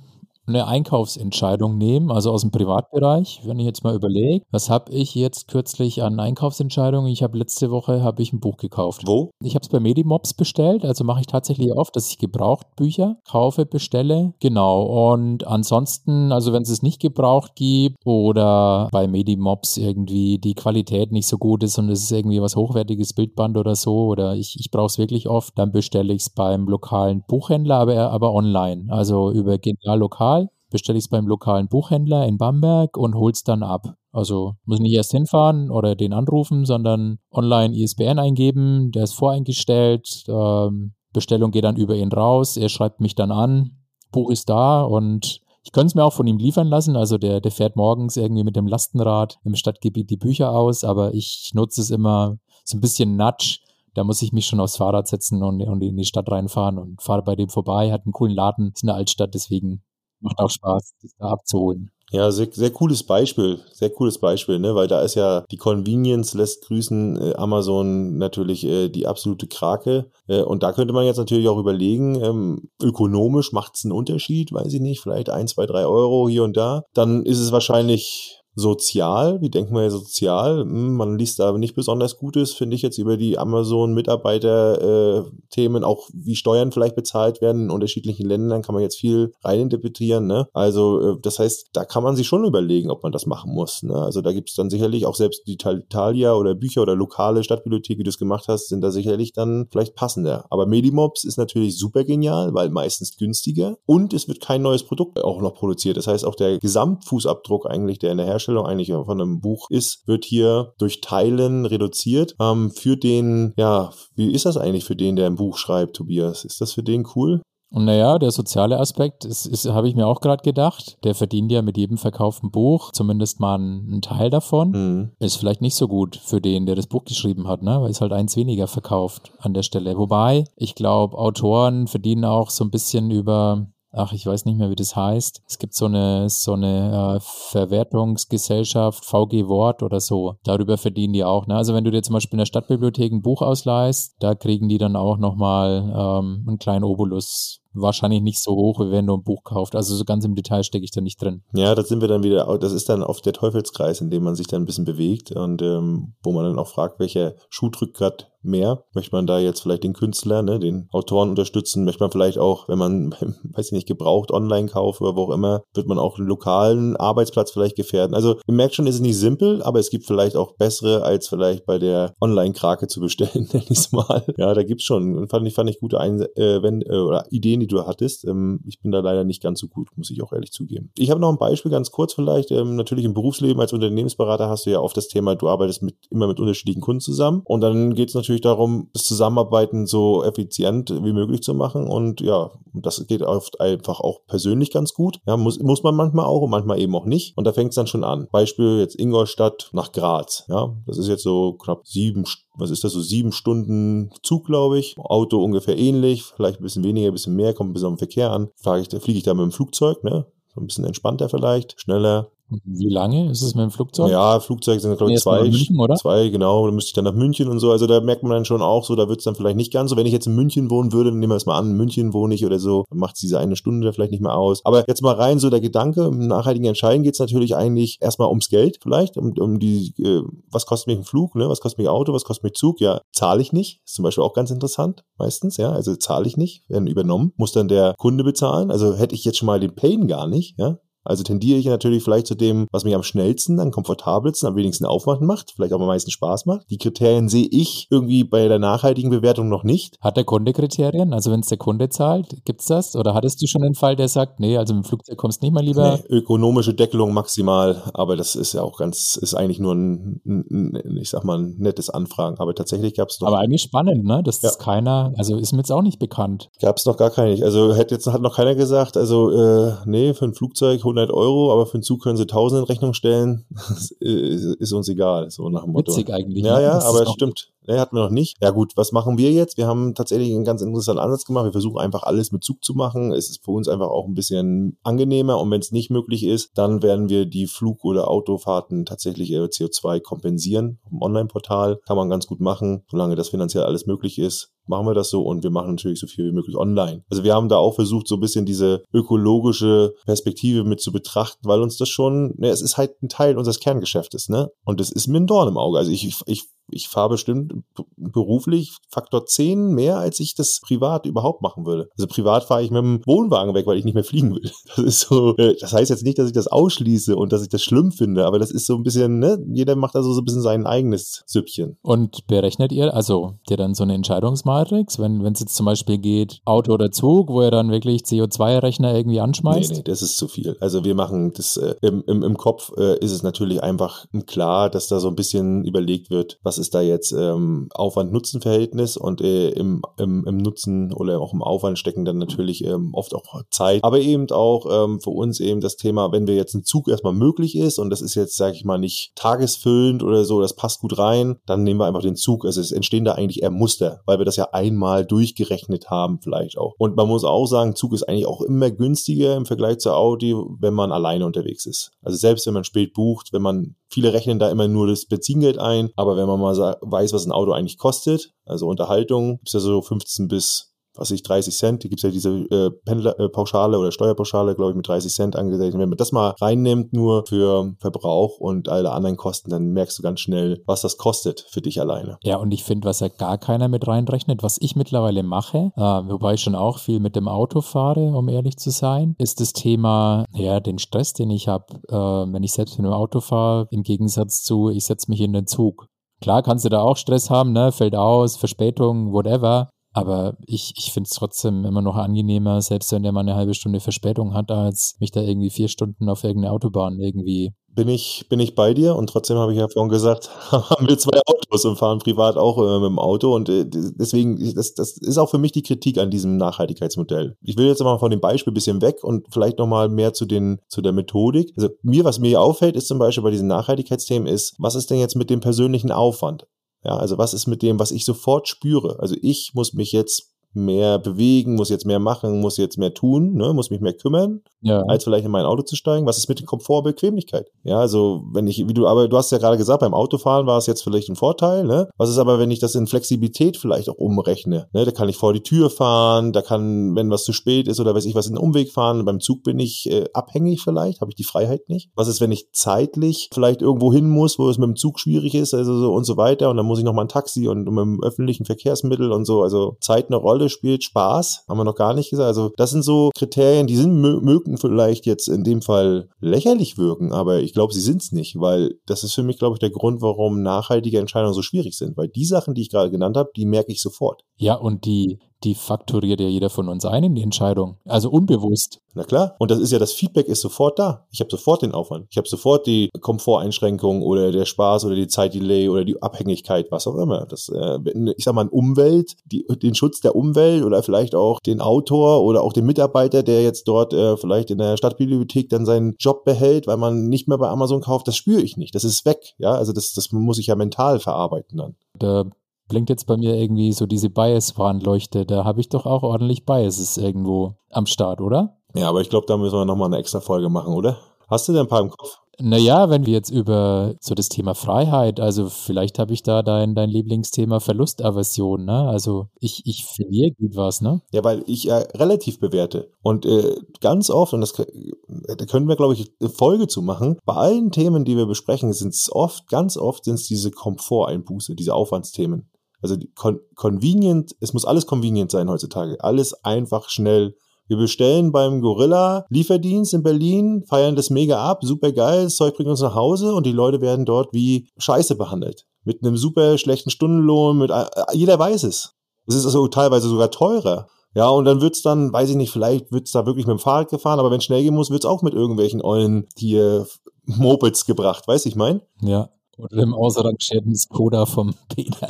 eine Einkaufsentscheidung nehmen, also aus dem Privatbereich, wenn ich jetzt mal überlege, was habe ich jetzt kürzlich an Einkaufsentscheidungen? Ich habe letzte Woche habe ich ein Buch gekauft. Wo? Ich habe es bei Medimobs bestellt, also mache ich tatsächlich oft, dass ich gebraucht Bücher kaufe, bestelle. Genau. Und ansonsten, also wenn es es nicht gebraucht gibt oder bei Medimobs irgendwie die Qualität nicht so gut ist und es ist irgendwie was hochwertiges Bildband oder so oder ich, ich brauche es wirklich oft, dann bestelle ich es beim lokalen Buchhändler, aber, aber online, also über Genial Lokal bestelle ich es beim lokalen Buchhändler in Bamberg und hole es dann ab. Also muss nicht erst hinfahren oder den anrufen, sondern online ISBN eingeben, der ist voreingestellt, ähm, Bestellung geht dann über ihn raus, er schreibt mich dann an, Buch ist da und ich könnte es mir auch von ihm liefern lassen. Also der, der fährt morgens irgendwie mit dem Lastenrad im Stadtgebiet die Bücher aus, aber ich nutze es immer so ein bisschen Nudge. Da muss ich mich schon aufs Fahrrad setzen und, und in die Stadt reinfahren und fahre bei dem vorbei. Hat einen coolen Laden, ist eine Altstadt, deswegen macht auch Spaß, das da abzuholen. Ja, sehr, sehr cooles Beispiel, sehr cooles Beispiel, ne, weil da ist ja die Convenience lässt grüßen äh, Amazon natürlich äh, die absolute Krake. Äh, und da könnte man jetzt natürlich auch überlegen, ähm, ökonomisch macht es einen Unterschied, weiß ich nicht, vielleicht ein, zwei, drei Euro hier und da, dann ist es wahrscheinlich sozial. Wie denken wir sozial? Hm, man liest da nicht besonders Gutes, finde ich jetzt über die Amazon-Mitarbeiter-Themen, auch wie Steuern vielleicht bezahlt werden in unterschiedlichen Ländern, kann man jetzt viel reininterpretieren. Ne? Also äh, das heißt, da kann man sich schon überlegen, ob man das machen muss. Ne? Also da gibt es dann sicherlich auch selbst die Italia oder Bücher oder lokale Stadtbibliothek, wie du es gemacht hast, sind da sicherlich dann vielleicht passender. Aber Medimobs ist natürlich super genial, weil meistens günstiger und es wird kein neues Produkt auch noch produziert. Das heißt, auch der Gesamtfußabdruck eigentlich, der in der Herstellung Darstellung eigentlich von einem Buch ist, wird hier durch Teilen reduziert. Ähm, für den, ja, wie ist das eigentlich für den, der ein Buch schreibt, Tobias? Ist das für den cool? Und naja, der soziale Aspekt ist, ist habe ich mir auch gerade gedacht. Der verdient ja mit jedem verkauften Buch zumindest mal einen, Teil davon. Mhm. Ist vielleicht nicht so gut für den, der das Buch geschrieben hat, ne? weil es halt eins weniger verkauft an der Stelle. Wobei, ich glaube, Autoren verdienen auch so ein bisschen über ach, ich weiß nicht mehr, wie das heißt. Es gibt so eine, so eine äh, Verwertungsgesellschaft, VG Wort oder so. Darüber verdienen die auch. Ne? Also wenn du dir zum Beispiel in der Stadtbibliothek ein Buch ausleihst, da kriegen die dann auch nochmal ähm, einen kleinen Obolus wahrscheinlich nicht so hoch, wie wenn du ein Buch kauft. Also so ganz im Detail stecke ich da nicht drin. Ja, da sind wir dann wieder, das ist dann oft der Teufelskreis, in dem man sich dann ein bisschen bewegt und ähm, wo man dann auch fragt, welcher Schuh drückt gerade mehr? Möchte man da jetzt vielleicht den Künstler, ne, den Autoren unterstützen? Möchte man vielleicht auch, wenn man, weiß ich nicht, gebraucht online kauft oder wo auch immer, wird man auch einen lokalen Arbeitsplatz vielleicht gefährden? Also, ihr merkt schon, es ist nicht simpel, aber es gibt vielleicht auch bessere, als vielleicht bei der Online-Krake zu bestellen, nenne ich es mal. Ja, da gibt's schon, fand ich, fand ich gute Ein äh, äh, oder Ideen, die du hattest. Ähm, ich bin da leider nicht ganz so gut, muss ich auch ehrlich zugeben. Ich habe noch ein Beispiel, ganz kurz vielleicht. Ähm, natürlich im Berufsleben als Unternehmensberater hast du ja oft das Thema, du arbeitest mit, immer mit unterschiedlichen Kunden zusammen und dann geht es natürlich darum, das Zusammenarbeiten so effizient wie möglich zu machen. Und ja, das geht oft einfach auch persönlich ganz gut. Ja, muss, muss man manchmal auch und manchmal eben auch nicht. Und da fängt es dann schon an. Beispiel jetzt Ingolstadt nach Graz. Ja, das ist jetzt so knapp sieben, was ist das, so sieben Stunden Zug, glaube ich. Auto ungefähr ähnlich, vielleicht ein bisschen weniger, ein bisschen mehr, kommt ein bisschen auf den Verkehr an. Frage ich, fliege ich da mit dem Flugzeug, ne? So ein bisschen entspannter vielleicht, schneller. Wie lange ist es mit dem Flugzeug? Ja, Flugzeuge sind, glaube ich, zwei. München, oder? Zwei, genau. Dann müsste ich dann nach München und so. Also da merkt man dann schon auch so, da wird es dann vielleicht nicht ganz so. Wenn ich jetzt in München wohnen würde, dann nehmen wir es mal an, in München wohne ich oder so, macht es diese eine Stunde vielleicht nicht mehr aus. Aber jetzt mal rein, so der Gedanke, im nachhaltigen Entscheiden geht es natürlich eigentlich erstmal ums Geld vielleicht, um, um die, äh, was kostet mich ein Flug, ne? Was kostet mich Auto, was kostet mich Zug? Ja, zahle ich nicht. Ist zum Beispiel auch ganz interessant, meistens, ja. Also zahle ich nicht, werden übernommen, muss dann der Kunde bezahlen. Also hätte ich jetzt schon mal den Pain gar nicht, ja Also tendiere ich natürlich vielleicht zu dem, was mich am schnellsten, am komfortabelsten, am wenigsten Aufwand macht, vielleicht auch am meisten Spaß macht. Die Kriterien sehe ich irgendwie bei der nachhaltigen Bewertung noch nicht. Hat der Kunde Kriterien? Also wenn es der Kunde zahlt, gibt es das? Oder hattest du schon einen Fall, der sagt, nee, also mit dem Flugzeug kommst nicht mal lieber? Nee, ökonomische Deckelung maximal, aber das ist ja auch ganz, ist eigentlich nur ein, ein ich sag mal, ein nettes Anfragen. Aber tatsächlich gab es noch. Aber eigentlich spannend, ne? Dass ja. das keiner, also ist mir jetzt auch nicht bekannt. Gab es noch gar keine. Also hätte jetzt hat noch keiner gesagt, also äh, nee, für ein Flugzeug 100 Euro, aber für einen Zug können sie 1000 in Rechnung stellen. ist uns egal, so nach dem Motto. Witzig eigentlich. Ja, ne? ja, aber es stimmt. Nee, hatten wir noch nicht. Ja gut, was machen wir jetzt? Wir haben tatsächlich einen ganz interessanten Ansatz gemacht. Wir versuchen einfach alles mit Zug zu machen. Es ist für uns einfach auch ein bisschen angenehmer und wenn es nicht möglich ist, dann werden wir die Flug- oder Autofahrten tatsächlich CO2 kompensieren. Im Online-Portal kann man ganz gut machen, solange das finanziell alles möglich ist machen wir das so und wir machen natürlich so viel wie möglich online. Also wir haben da auch versucht, so ein bisschen diese ökologische Perspektive mit zu betrachten, weil uns das schon, ne, es ist halt ein Teil unseres Kerngeschäftes, ne? Und das ist mir ein Dorn im Auge. Also ich, ich ich fahre bestimmt beruflich Faktor 10 mehr, als ich das privat überhaupt machen würde. Also privat fahre ich mit dem Wohnwagen weg, weil ich nicht mehr fliegen will. Das ist so, äh, das heißt jetzt nicht, dass ich das ausschließe und dass ich das schlimm finde, aber das ist so ein bisschen, ne, jeder macht also so ein bisschen sein eigenes Süppchen. Und berechnet ihr, also dir dann so eine Entscheidungsmatrix, wenn es jetzt zum Beispiel geht, Auto oder Zug, wo ihr dann wirklich CO2-Rechner irgendwie anschmeißt? Nee, nee, das ist zu viel. Also wir machen das äh, im, im, im Kopf äh, ist es natürlich einfach klar, dass da so ein bisschen überlegt wird, was ist da jetzt ähm, Aufwand-Nutzen-Verhältnis und äh, im, im, im Nutzen oder auch im Aufwand stecken dann natürlich ähm, oft auch Zeit, aber eben auch ähm, für uns eben das Thema, wenn wir jetzt ein Zug erstmal möglich ist und das ist jetzt, sage ich mal, nicht tagesfüllend oder so, das passt gut rein, dann nehmen wir einfach den Zug. Also es entstehen da eigentlich eher Muster, weil wir das ja einmal durchgerechnet haben vielleicht auch. Und man muss auch sagen, Zug ist eigentlich auch immer günstiger im Vergleich zur Audi, wenn man alleine unterwegs ist. Also selbst wenn man spät bucht, wenn man Viele rechnen da immer nur das Benzingeld ein, aber wenn man mal weiß, was ein Auto eigentlich kostet, also Unterhaltung, ist ja so 15 bis was ich, 30 Cent, die gibt's ja diese äh, Pendlerpauschale äh, oder Steuerpauschale, glaube ich, mit 30 Cent angesetzt. Wenn man das mal reinnimmt, nur für Verbrauch und alle anderen Kosten, dann merkst du ganz schnell, was das kostet für dich alleine. Ja, und ich finde, was ja gar keiner mit reinrechnet, was ich mittlerweile mache, äh, wobei ich schon auch viel mit dem Auto fahre, um ehrlich zu sein, ist das Thema, ja, den Stress, den ich habe, äh, wenn ich selbst mit dem Auto fahre, im Gegensatz zu, ich setze mich in den Zug. Klar kannst du da auch Stress haben, ne? Fällt aus, Verspätung, whatever. Aber ich, ich finde es trotzdem immer noch angenehmer, selbst wenn der mal eine halbe Stunde Verspätung hat, als mich da irgendwie vier Stunden auf irgendeine Autobahn irgendwie. Bin ich, bin ich bei dir und trotzdem habe ich ja vorhin gesagt, haben wir zwei Autos und fahren privat auch äh, mit dem Auto und äh, deswegen, das, das ist auch für mich die Kritik an diesem Nachhaltigkeitsmodell. Ich will jetzt mal von dem Beispiel ein bisschen weg und vielleicht nochmal mehr zu den, zu der Methodik. Also mir, was mir auffällt, ist zum Beispiel bei diesen Nachhaltigkeitsthemen ist, was ist denn jetzt mit dem persönlichen Aufwand? Ja, also was ist mit dem, was ich sofort spüre? Also ich muss mich jetzt mehr bewegen, muss jetzt mehr machen, muss jetzt mehr tun, ne, muss mich mehr kümmern, ja. als vielleicht in mein Auto zu steigen. Was ist mit dem Komfort und Bequemlichkeit? Ja, also wenn ich, wie du, aber du hast ja gerade gesagt, beim Autofahren war es jetzt vielleicht ein Vorteil, ne? Was ist aber, wenn ich das in Flexibilität vielleicht auch umrechne? Ne? Da kann ich vor die Tür fahren, da kann, wenn was zu spät ist oder weiß ich was, in den Umweg fahren. Beim Zug bin ich äh, abhängig vielleicht, habe ich die Freiheit nicht. Was ist, wenn ich zeitlich vielleicht irgendwo hin muss, wo es mit dem Zug schwierig ist, also so und so weiter und dann muss ich noch mal ein Taxi und mit dem öffentlichen Verkehrsmittel und so, also Zeit eine Rolle Spielt Spaß, haben wir noch gar nicht gesagt. Also das sind so Kriterien, die sind mögen vielleicht jetzt in dem Fall lächerlich wirken, aber ich glaube, sie sind es nicht, weil das ist für mich, glaube ich, der Grund, warum nachhaltige Entscheidungen so schwierig sind. Weil die Sachen, die ich gerade genannt habe, die merke ich sofort. Ja, und die die fakturiert ja jeder von uns ein in die Entscheidung. Also unbewusst. Na klar. Und das ist ja, das Feedback ist sofort da. Ich habe sofort den Aufwand. Ich habe sofort die Komforteinschränkung oder der Spaß oder die Zeitdelay oder die Abhängigkeit, was auch immer. Das, äh, ich sag mal, Umwelt, die, den Schutz der Umwelt oder vielleicht auch den Autor oder auch den Mitarbeiter, der jetzt dort äh, vielleicht in der Stadtbibliothek dann seinen Job behält, weil man nicht mehr bei Amazon kauft, das spüre ich nicht. Das ist weg. Ja, also das, das muss ich ja mental verarbeiten dann. Da blinkt jetzt bei mir irgendwie so diese Bias-Warnleuchte. Da habe ich doch auch ordentlich Biases irgendwo am Start, oder? Ja, aber ich glaube, da müssen wir nochmal eine extra Folge machen, oder? Hast du denn ein paar im Kopf? Naja, wenn wir jetzt über so das Thema Freiheit, also vielleicht habe ich da dein, dein Lieblingsthema Verlustaversion, ne? Also ich, ich verliere gut was, ne? Ja, weil ich äh, relativ bewerte. Und äh, ganz oft, und das da können wir, glaube ich, eine Folge zu machen, bei allen Themen, die wir besprechen, sind es oft, ganz oft sind es diese Komforteinbuße, diese Aufwandsthemen. Also con convenient, es muss alles convenient sein heutzutage. Alles einfach, schnell, Wir bestellen beim Gorilla Lieferdienst in Berlin, feiern das mega ab, super geil, das Zeug bringt uns nach Hause und die Leute werden dort wie Scheiße behandelt. Mit einem super schlechten Stundenlohn, mit, äh, jeder weiß es. Es ist also teilweise sogar teurer. Ja, und dann wird's dann, weiß ich nicht, vielleicht wird's da wirklich mit dem Fahrrad gefahren, aber wenn schnell gehen muss, wird's auch mit irgendwelchen ollen hier Mopeds gebracht, weiß ich mein? Ja. Oder dem ausrangierten Skoda vom Peter.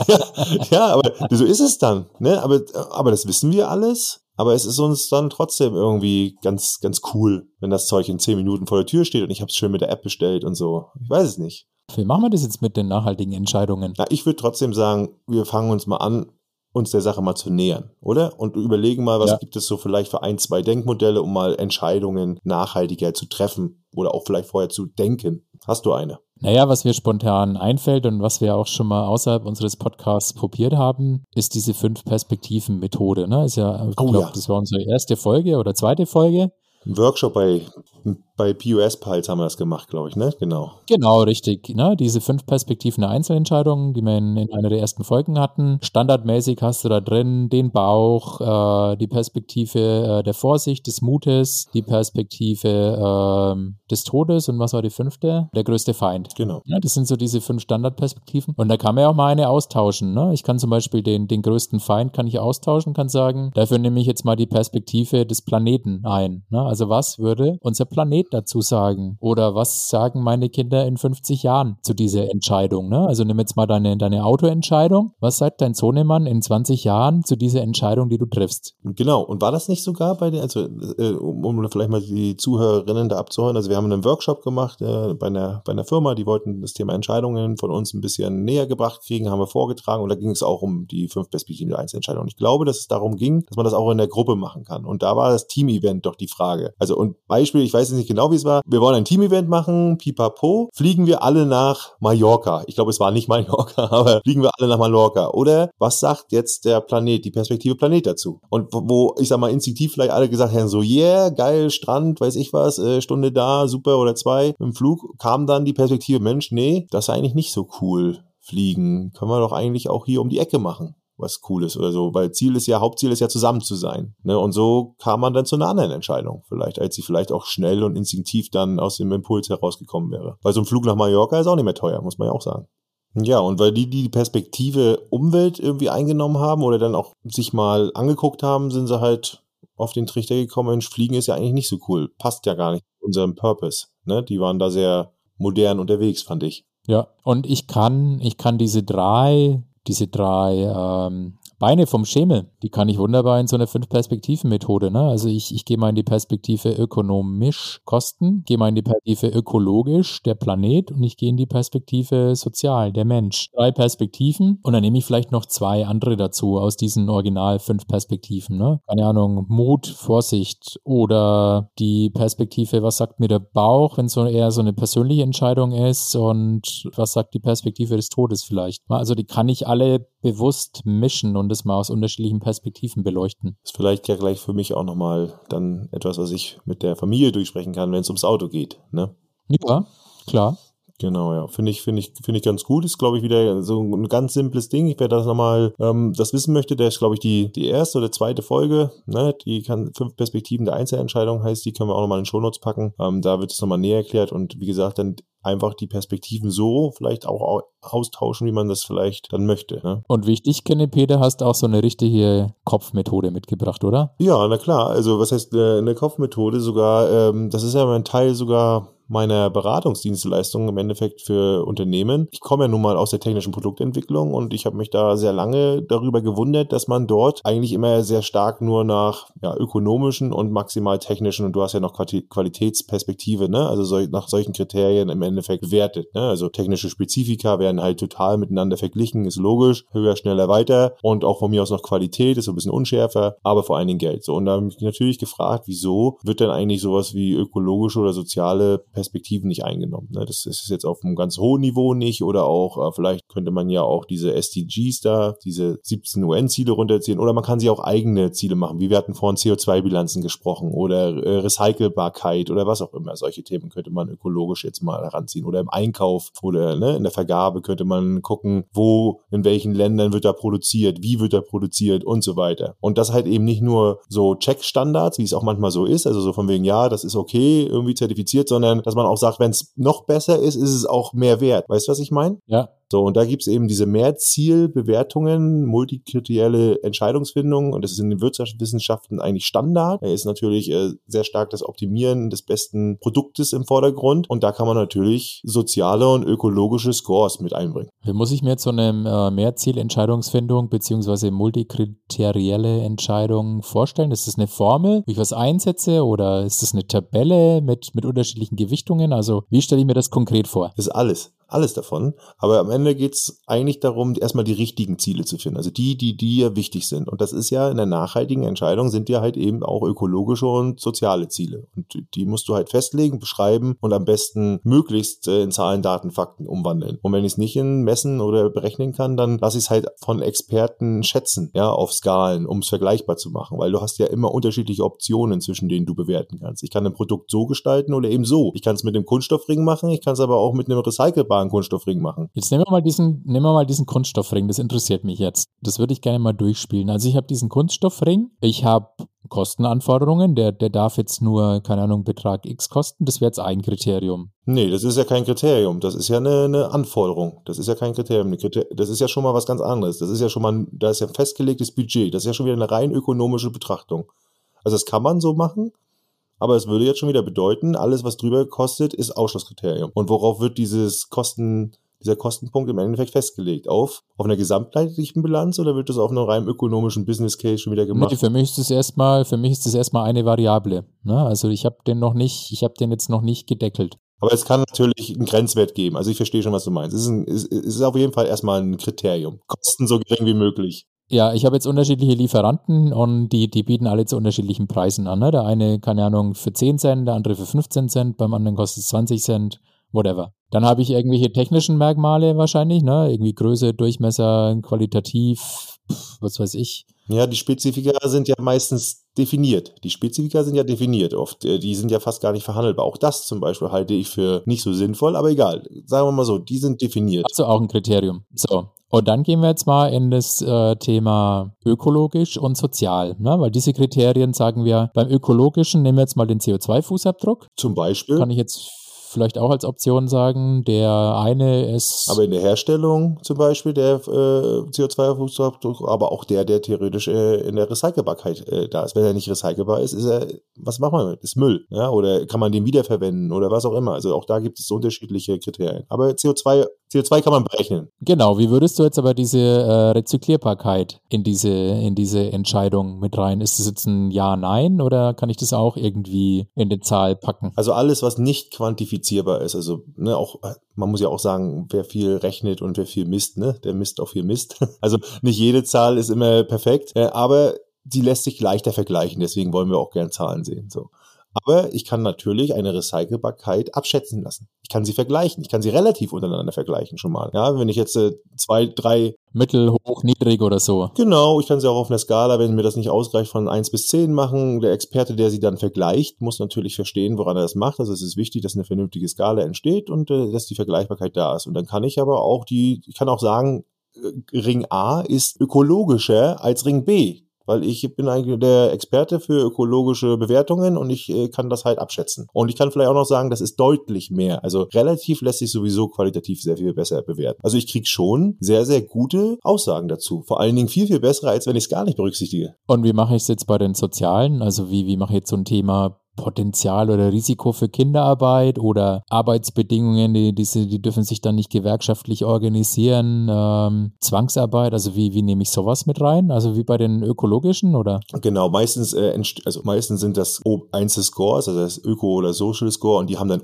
ja, aber so ist es dann. Ne? Aber, aber das wissen wir alles. Aber es ist uns dann trotzdem irgendwie ganz, ganz cool, wenn das Zeug in zehn Minuten vor der Tür steht und ich habe es schön mit der App bestellt und so. Ich weiß es nicht. Wie machen wir das jetzt mit den nachhaltigen Entscheidungen? Na, ich würde trotzdem sagen, wir fangen uns mal an, uns der Sache mal zu nähern, oder? Und überlegen mal, was ja. gibt es so vielleicht für ein, zwei Denkmodelle, um mal Entscheidungen nachhaltiger zu treffen oder auch vielleicht vorher zu denken. Hast du eine? Naja, was mir spontan einfällt und was wir auch schon mal außerhalb unseres Podcasts probiert haben, ist diese Fünf-Perspektiven-Methode. Ne? Ist ja, ich oh, glaube, ja. das war unsere erste Folge oder zweite Folge. Ein Workshop bei bei POS Piles haben wir das gemacht, glaube ich, ne? Genau. Genau, richtig. Ne? Diese fünf Perspektiven der Einzelentscheidungen, die wir in, in, einer der ersten Folgen hatten. Standardmäßig hast du da drin den Bauch, äh, die Perspektive äh, der Vorsicht, des Mutes, die Perspektive äh, des Todes und was war die fünfte? Der größte Feind. Genau. Ja, das sind so diese fünf Standardperspektiven. Und da kann man ja auch mal eine austauschen. Ne? Ich kann zum Beispiel den, den größten Feind kann ich austauschen, kann sagen, dafür nehme ich jetzt mal die Perspektive des Planeten ein. Ne? Also was würde unser Planet dazu sagen? Oder was sagen meine Kinder in 50 Jahren zu dieser Entscheidung? Ne? Also nimm jetzt mal deine, deine Autoentscheidung. Was sagt dein Sohnemann in 20 Jahren zu dieser Entscheidung, die du triffst? Genau. Und war das nicht sogar bei den, also äh, um, um vielleicht mal die Zuhörerinnen da abzuholen, also wir haben einen Workshop gemacht äh, bei, einer, bei einer Firma, die wollten das Thema Entscheidungen von uns ein bisschen näher gebracht kriegen, haben wir vorgetragen und da ging es auch um die fünf Perspektiven der Einzelentscheidung. Und ich glaube, dass es darum ging, dass man das auch in der Gruppe machen kann. Und da war das Team-Event doch die Frage. Also und Beispiel, ich weiß nicht genau, genau, wie es war. Wir wollen ein Team-Event machen, pipapo. Fliegen wir alle nach Mallorca. Ich glaube, es war nicht Mallorca, aber fliegen wir alle nach Mallorca. Oder was sagt jetzt der Planet, die Perspektive Planet dazu? Und wo, ich sag mal, instinktiv vielleicht alle gesagt haben, so, yeah, geil, Strand, weiß ich was, äh, Stunde da, super oder zwei im Flug, kam dann die Perspektive, Mensch, nee, das ist eigentlich nicht so cool. Fliegen können wir doch eigentlich auch hier um die Ecke machen was Cooles oder so, weil Ziel ist ja, Hauptziel ist ja zusammen zu sein. Ne? Und so kam man dann zu einer anderen Entscheidung, vielleicht, als sie vielleicht auch schnell und instinktiv dann aus dem Impuls herausgekommen wäre. Weil so ein Flug nach Mallorca ist auch nicht mehr teuer, muss man ja auch sagen. Ja, und weil die die Perspektive Umwelt irgendwie eingenommen haben oder dann auch sich mal angeguckt haben, sind sie halt auf den Trichter gekommen, Mensch, Fliegen ist ja eigentlich nicht so cool, passt ja gar nicht unserem Purpose. Ne? Die waren da sehr modern unterwegs, fand ich. Ja, und ich kann, ich kann diese drei diese drei ähm, Beine vom Schemel, die kann ich wunderbar in so einer Fünf-Perspektiven-Methode. Ne? Also ich, ich gehe mal in die Perspektive ökonomisch Kosten, gehe mal in die Perspektive ökologisch, der Planet und ich gehe in die Perspektive sozial, der Mensch. Drei Perspektiven und dann nehme ich vielleicht noch zwei andere dazu aus diesen original fünf Perspektiven. Ne? Keine Ahnung, Mut, Vorsicht oder die Perspektive, was sagt mir der Bauch, wenn so eher so eine persönliche Entscheidung ist und was sagt die Perspektive des Todes vielleicht. Also die kann ich alle bewusst mischen und das mal aus unterschiedlichen Perspektiven beleuchten. Das ist vielleicht ja gleich für mich auch nochmal dann etwas, was ich mit der Familie durchsprechen kann, wenn es ums Auto geht. Ne? Ja, klar. Genau, ja. Finde ich, finde ich, finde ich ganz gut. Ist, glaube ich, wieder so ein ganz simples Ding. Ich werde das nochmal, ähm, das wissen möchte, der ist, glaube ich, die, die erste oder zweite Folge, ne? Die kann fünf Perspektiven der Einzelentscheidung heißt, die können wir auch nochmal in den Shownotes packen. Ähm, da wird es nochmal näher erklärt und wie gesagt, dann einfach die Perspektiven so vielleicht auch austauschen, wie man das vielleicht dann möchte. Ne? Und wie ich dich kenne, Peter, hast auch so eine richtige Kopfmethode mitgebracht, oder? Ja, na klar. Also was heißt äh, eine Kopfmethode sogar? Ähm, das ist ja mein Teil sogar meiner Beratungsdienstleistung im Endeffekt für Unternehmen. Ich komme ja nun mal aus der technischen Produktentwicklung und ich habe mich da sehr lange darüber gewundert, dass man dort eigentlich immer sehr stark nur nach ja, ökonomischen und maximal technischen und du hast ja noch Qualitätsperspektive, ne? also sol nach solchen Kriterien im Endeffekt bewertet. Ne? Also technische Spezifika werden halt total miteinander verglichen, ist logisch, höher, schneller, weiter und auch von mir aus noch Qualität, ist so ein bisschen unschärfer, aber vor allen Dingen Geld. So, und da habe ich mich natürlich gefragt, wieso wird denn eigentlich sowas wie ökologische oder soziale Perspektiven nicht eingenommen. Ne? Das ist jetzt auf einem ganz hohen Niveau nicht oder auch, äh, vielleicht könnte man ja auch diese SDGs da, diese 17 UN-Ziele runterziehen oder man kann sich auch eigene Ziele machen, wie wir hatten vorhin CO2-Bilanzen gesprochen oder äh, Recycelbarkeit oder was auch immer. Solche Themen könnte man ökologisch jetzt mal heranziehen oder im Einkauf oder ne, in der Vergabe könnte man gucken, wo, in welchen Ländern wird da produziert, wie wird da produziert und so weiter. Und das halt eben nicht nur so Checkstandards, wie es auch manchmal so ist, also so von wegen, ja, das ist okay, irgendwie zertifiziert, sondern dass man auch sagt, wenn es noch besser ist, ist es auch mehr wert. Weißt du, was ich meine? Ja, so, und da gibt's eben diese Mehrzielbewertungen, multikriterielle Entscheidungsfindung und das ist in den Wirtschaftswissenschaften eigentlich Standard. Er ist natürlich äh, sehr stark das Optimieren des besten Produktes im Vordergrund und da kann man natürlich soziale und ökologische Scores mit einbringen. Wie muss ich mir jetzt so eine äh, Mehrzielentscheidungsfindung beziehungsweise multikriterielle Entscheidung vorstellen? Ist das eine Formel, wie ich was einsetze oder ist das eine Tabelle mit, mit unterschiedlichen Gewichtungen? Also wie stelle ich mir das konkret vor? Das ist alles alles davon. Aber am Ende geht's eigentlich darum, erstmal die richtigen Ziele zu finden. Also die, die dir wichtig sind. Und das ist ja in der nachhaltigen Entscheidung sind ja halt eben auch ökologische und soziale Ziele. Und die musst du halt festlegen, beschreiben und am besten möglichst äh, in Zahlen, Daten, Fakten umwandeln. Und wenn ich es nicht in messen oder berechnen kann, dann lasse ich es halt von Experten schätzen, ja, auf Skalen, um es vergleichbar zu machen. Weil du hast ja immer unterschiedliche Optionen, zwischen denen du bewerten kannst. Ich kann ein Produkt so gestalten oder eben so. Ich kann es mit einem Kunststoffring machen, ich kann es aber auch mit einem recycelbaren wunderbaren Kunststoffring machen. Jetzt nehmen wir mal diesen, nehmen wir mal diesen Kunststoffring, das interessiert mich jetzt. Das würde ich gerne mal durchspielen. Also ich habe diesen Kunststoffring, ich habe Kostenanforderungen, der, der darf jetzt nur, keine Ahnung, Betrag X kosten, das wäre jetzt ein Kriterium. Nee, das ist ja kein Kriterium, das ist ja eine, eine Anforderung. Das ist ja kein Kriterium. Das ist ja schon mal was ganz anderes. Das ist ja schon mal, da ist ja ein festgelegtes Budget. Das ist ja schon wieder eine rein ökonomische Betrachtung. Also das kann man so machen, aber es würde jetzt schon wieder bedeuten, alles, was drüber kostet, ist Ausschlusskriterium. Und worauf wird dieses Kosten, dieser Kostenpunkt im Endeffekt festgelegt? Auf, auf einer gesamtheitlichen Bilanz oder wird das auf einem rein ökonomischen Business Case schon wieder gemacht? Nee, für mich ist das erstmal, für mich ist das erstmal eine Variable. Ne? Also ich habe den noch nicht, ich habe den jetzt noch nicht gedeckelt. Aber es kann natürlich einen Grenzwert geben. Also ich verstehe schon, was du meinst. Es ist, ein, es ist auf jeden Fall erstmal ein Kriterium. Kosten so gering wie möglich. Ja, ich habe jetzt unterschiedliche Lieferanten und die, die bieten alle zu unterschiedlichen Preisen an. Ne? Der eine, keine Ahnung, für 10 Cent, der andere für 15 Cent, beim anderen kostet es 20 Cent, whatever. Dann habe ich irgendwelche technischen Merkmale wahrscheinlich, ne? Irgendwie Größe, Durchmesser, qualitativ, was weiß ich. Ja, die Spezifika sind ja meistens definiert. Die Spezifika sind ja definiert oft. Äh, die sind ja fast gar nicht verhandelbar. Auch das zum Beispiel halte ich für nicht so sinnvoll, aber egal. Sagen wir mal so, die sind definiert. Also auch ein Kriterium. So. Und dann gehen wir jetzt mal in das äh, Thema ökologisch und sozial, ne? weil diese Kriterien sagen wir, beim ökologischen nehmen wir jetzt mal den CO2-Fußabdruck. Zum Beispiel. Kann ich jetzt vielleicht auch als Option sagen. Der eine ist. Aber in der Herstellung zum Beispiel der äh, CO2-Fußabdruck, aber auch der, der theoretisch äh, in der Recycelbarkeit äh, da ist. Wenn er nicht recycelbar ist, ist er, was macht man damit? Ist Müll. Ja? Oder kann man den wiederverwenden oder was auch immer. Also auch da gibt es unterschiedliche Kriterien. Aber CO2 CO2 kann man berechnen. Genau, wie würdest du jetzt aber diese äh, Rezyklierbarkeit in diese, in diese Entscheidung mit rein? Ist das jetzt ein Ja, Nein oder kann ich das auch irgendwie in den Zahl packen? Also alles, was nicht quantifizierbar ist, also ne, auch, man muss ja auch sagen, wer viel rechnet und wer viel misst, ne, der misst auch viel Mist. Also nicht jede Zahl ist immer perfekt, äh, aber sie lässt sich leichter vergleichen, deswegen wollen wir auch gern Zahlen sehen. So. Aber ich kann natürlich eine Recycelbarkeit abschätzen lassen. Ich kann sie vergleichen. Ich kann sie relativ untereinander vergleichen schon mal. Ja, wenn ich jetzt äh, zwei, drei Mittel, hoch, niedrig oder so. Genau, ich kann sie auch auf einer Skala, wenn mir das nicht ausreicht, von eins bis zehn machen. Der Experte, der sie dann vergleicht, muss natürlich verstehen, woran er das macht. Also es ist wichtig, dass eine vernünftige Skala entsteht und äh, dass die Vergleichbarkeit da ist. Und dann kann ich aber auch die, ich kann auch sagen, äh, Ring A ist ökologischer als Ring B weil ich bin eigentlich der Experte für ökologische Bewertungen und ich äh, kann das halt abschätzen. Und ich kann vielleicht auch noch sagen, das ist deutlich mehr. Also relativ lässt sich sowieso qualitativ sehr viel besser bewerten. Also ich kriege schon sehr, sehr gute Aussagen dazu. Vor allen Dingen viel, viel bessere, als wenn ich es gar nicht berücksichtige. Und wie mache ich es jetzt bei den Sozialen? Also wie, wie mache ich jetzt so ein Thema Potenzial oder Risiko für Kinderarbeit oder Arbeitsbedingungen, die, die, die dürfen sich dann nicht gewerkschaftlich organisieren, ähm, Zwangsarbeit, also wie, wie nehme ich sowas mit rein? Also wie bei den ökologischen oder? Genau, meistens, äh, also meistens sind das Einzelscores, also das Öko- oder Social Score und die haben dann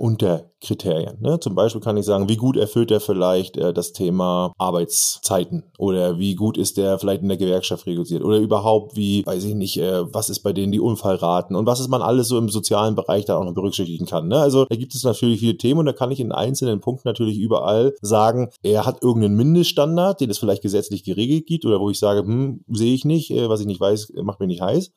Unterkriterien. Ne? Zum Beispiel kann ich sagen, wie gut erfüllt er vielleicht äh, das Thema Arbeitszeiten oder wie gut ist der vielleicht in der Gewerkschaft reguliert oder überhaupt wie, weiß ich nicht, äh, was ist bei denen die Unfallraten und was ist man alles so im Sozialen sozialen Bereich da auch noch berücksichtigen kann. Ne? Also da gibt es natürlich viele Themen und da kann ich in einzelnen Punkten natürlich überall sagen, er hat irgendeinen Mindeststandard, den es vielleicht gesetzlich geregelt gibt oder wo ich sage, hm, sehe ich nicht, äh, was ich nicht weiß, macht mir nicht heiß.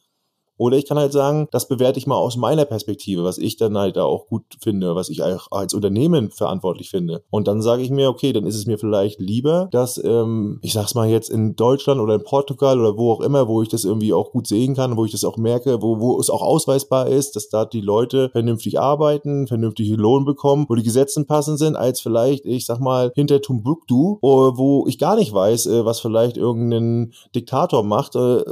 Oder ich kann halt sagen, das bewerte ich mal aus meiner Perspektive, was ich dann halt auch gut finde, was ich auch als Unternehmen verantwortlich finde. Und dann sage ich mir, okay, dann ist es mir vielleicht lieber, dass, ähm, ich sag's mal jetzt in Deutschland oder in Portugal oder wo auch immer, wo ich das irgendwie auch gut sehen kann, wo ich das auch merke, wo, wo es auch ausweisbar ist, dass da die Leute vernünftig arbeiten, vernünftige Lohn bekommen, wo die Gesetze passend sind, als vielleicht, ich sag mal, hinter Tumbuktu, wo ich gar nicht weiß, äh, was vielleicht irgendein Diktator macht, äh,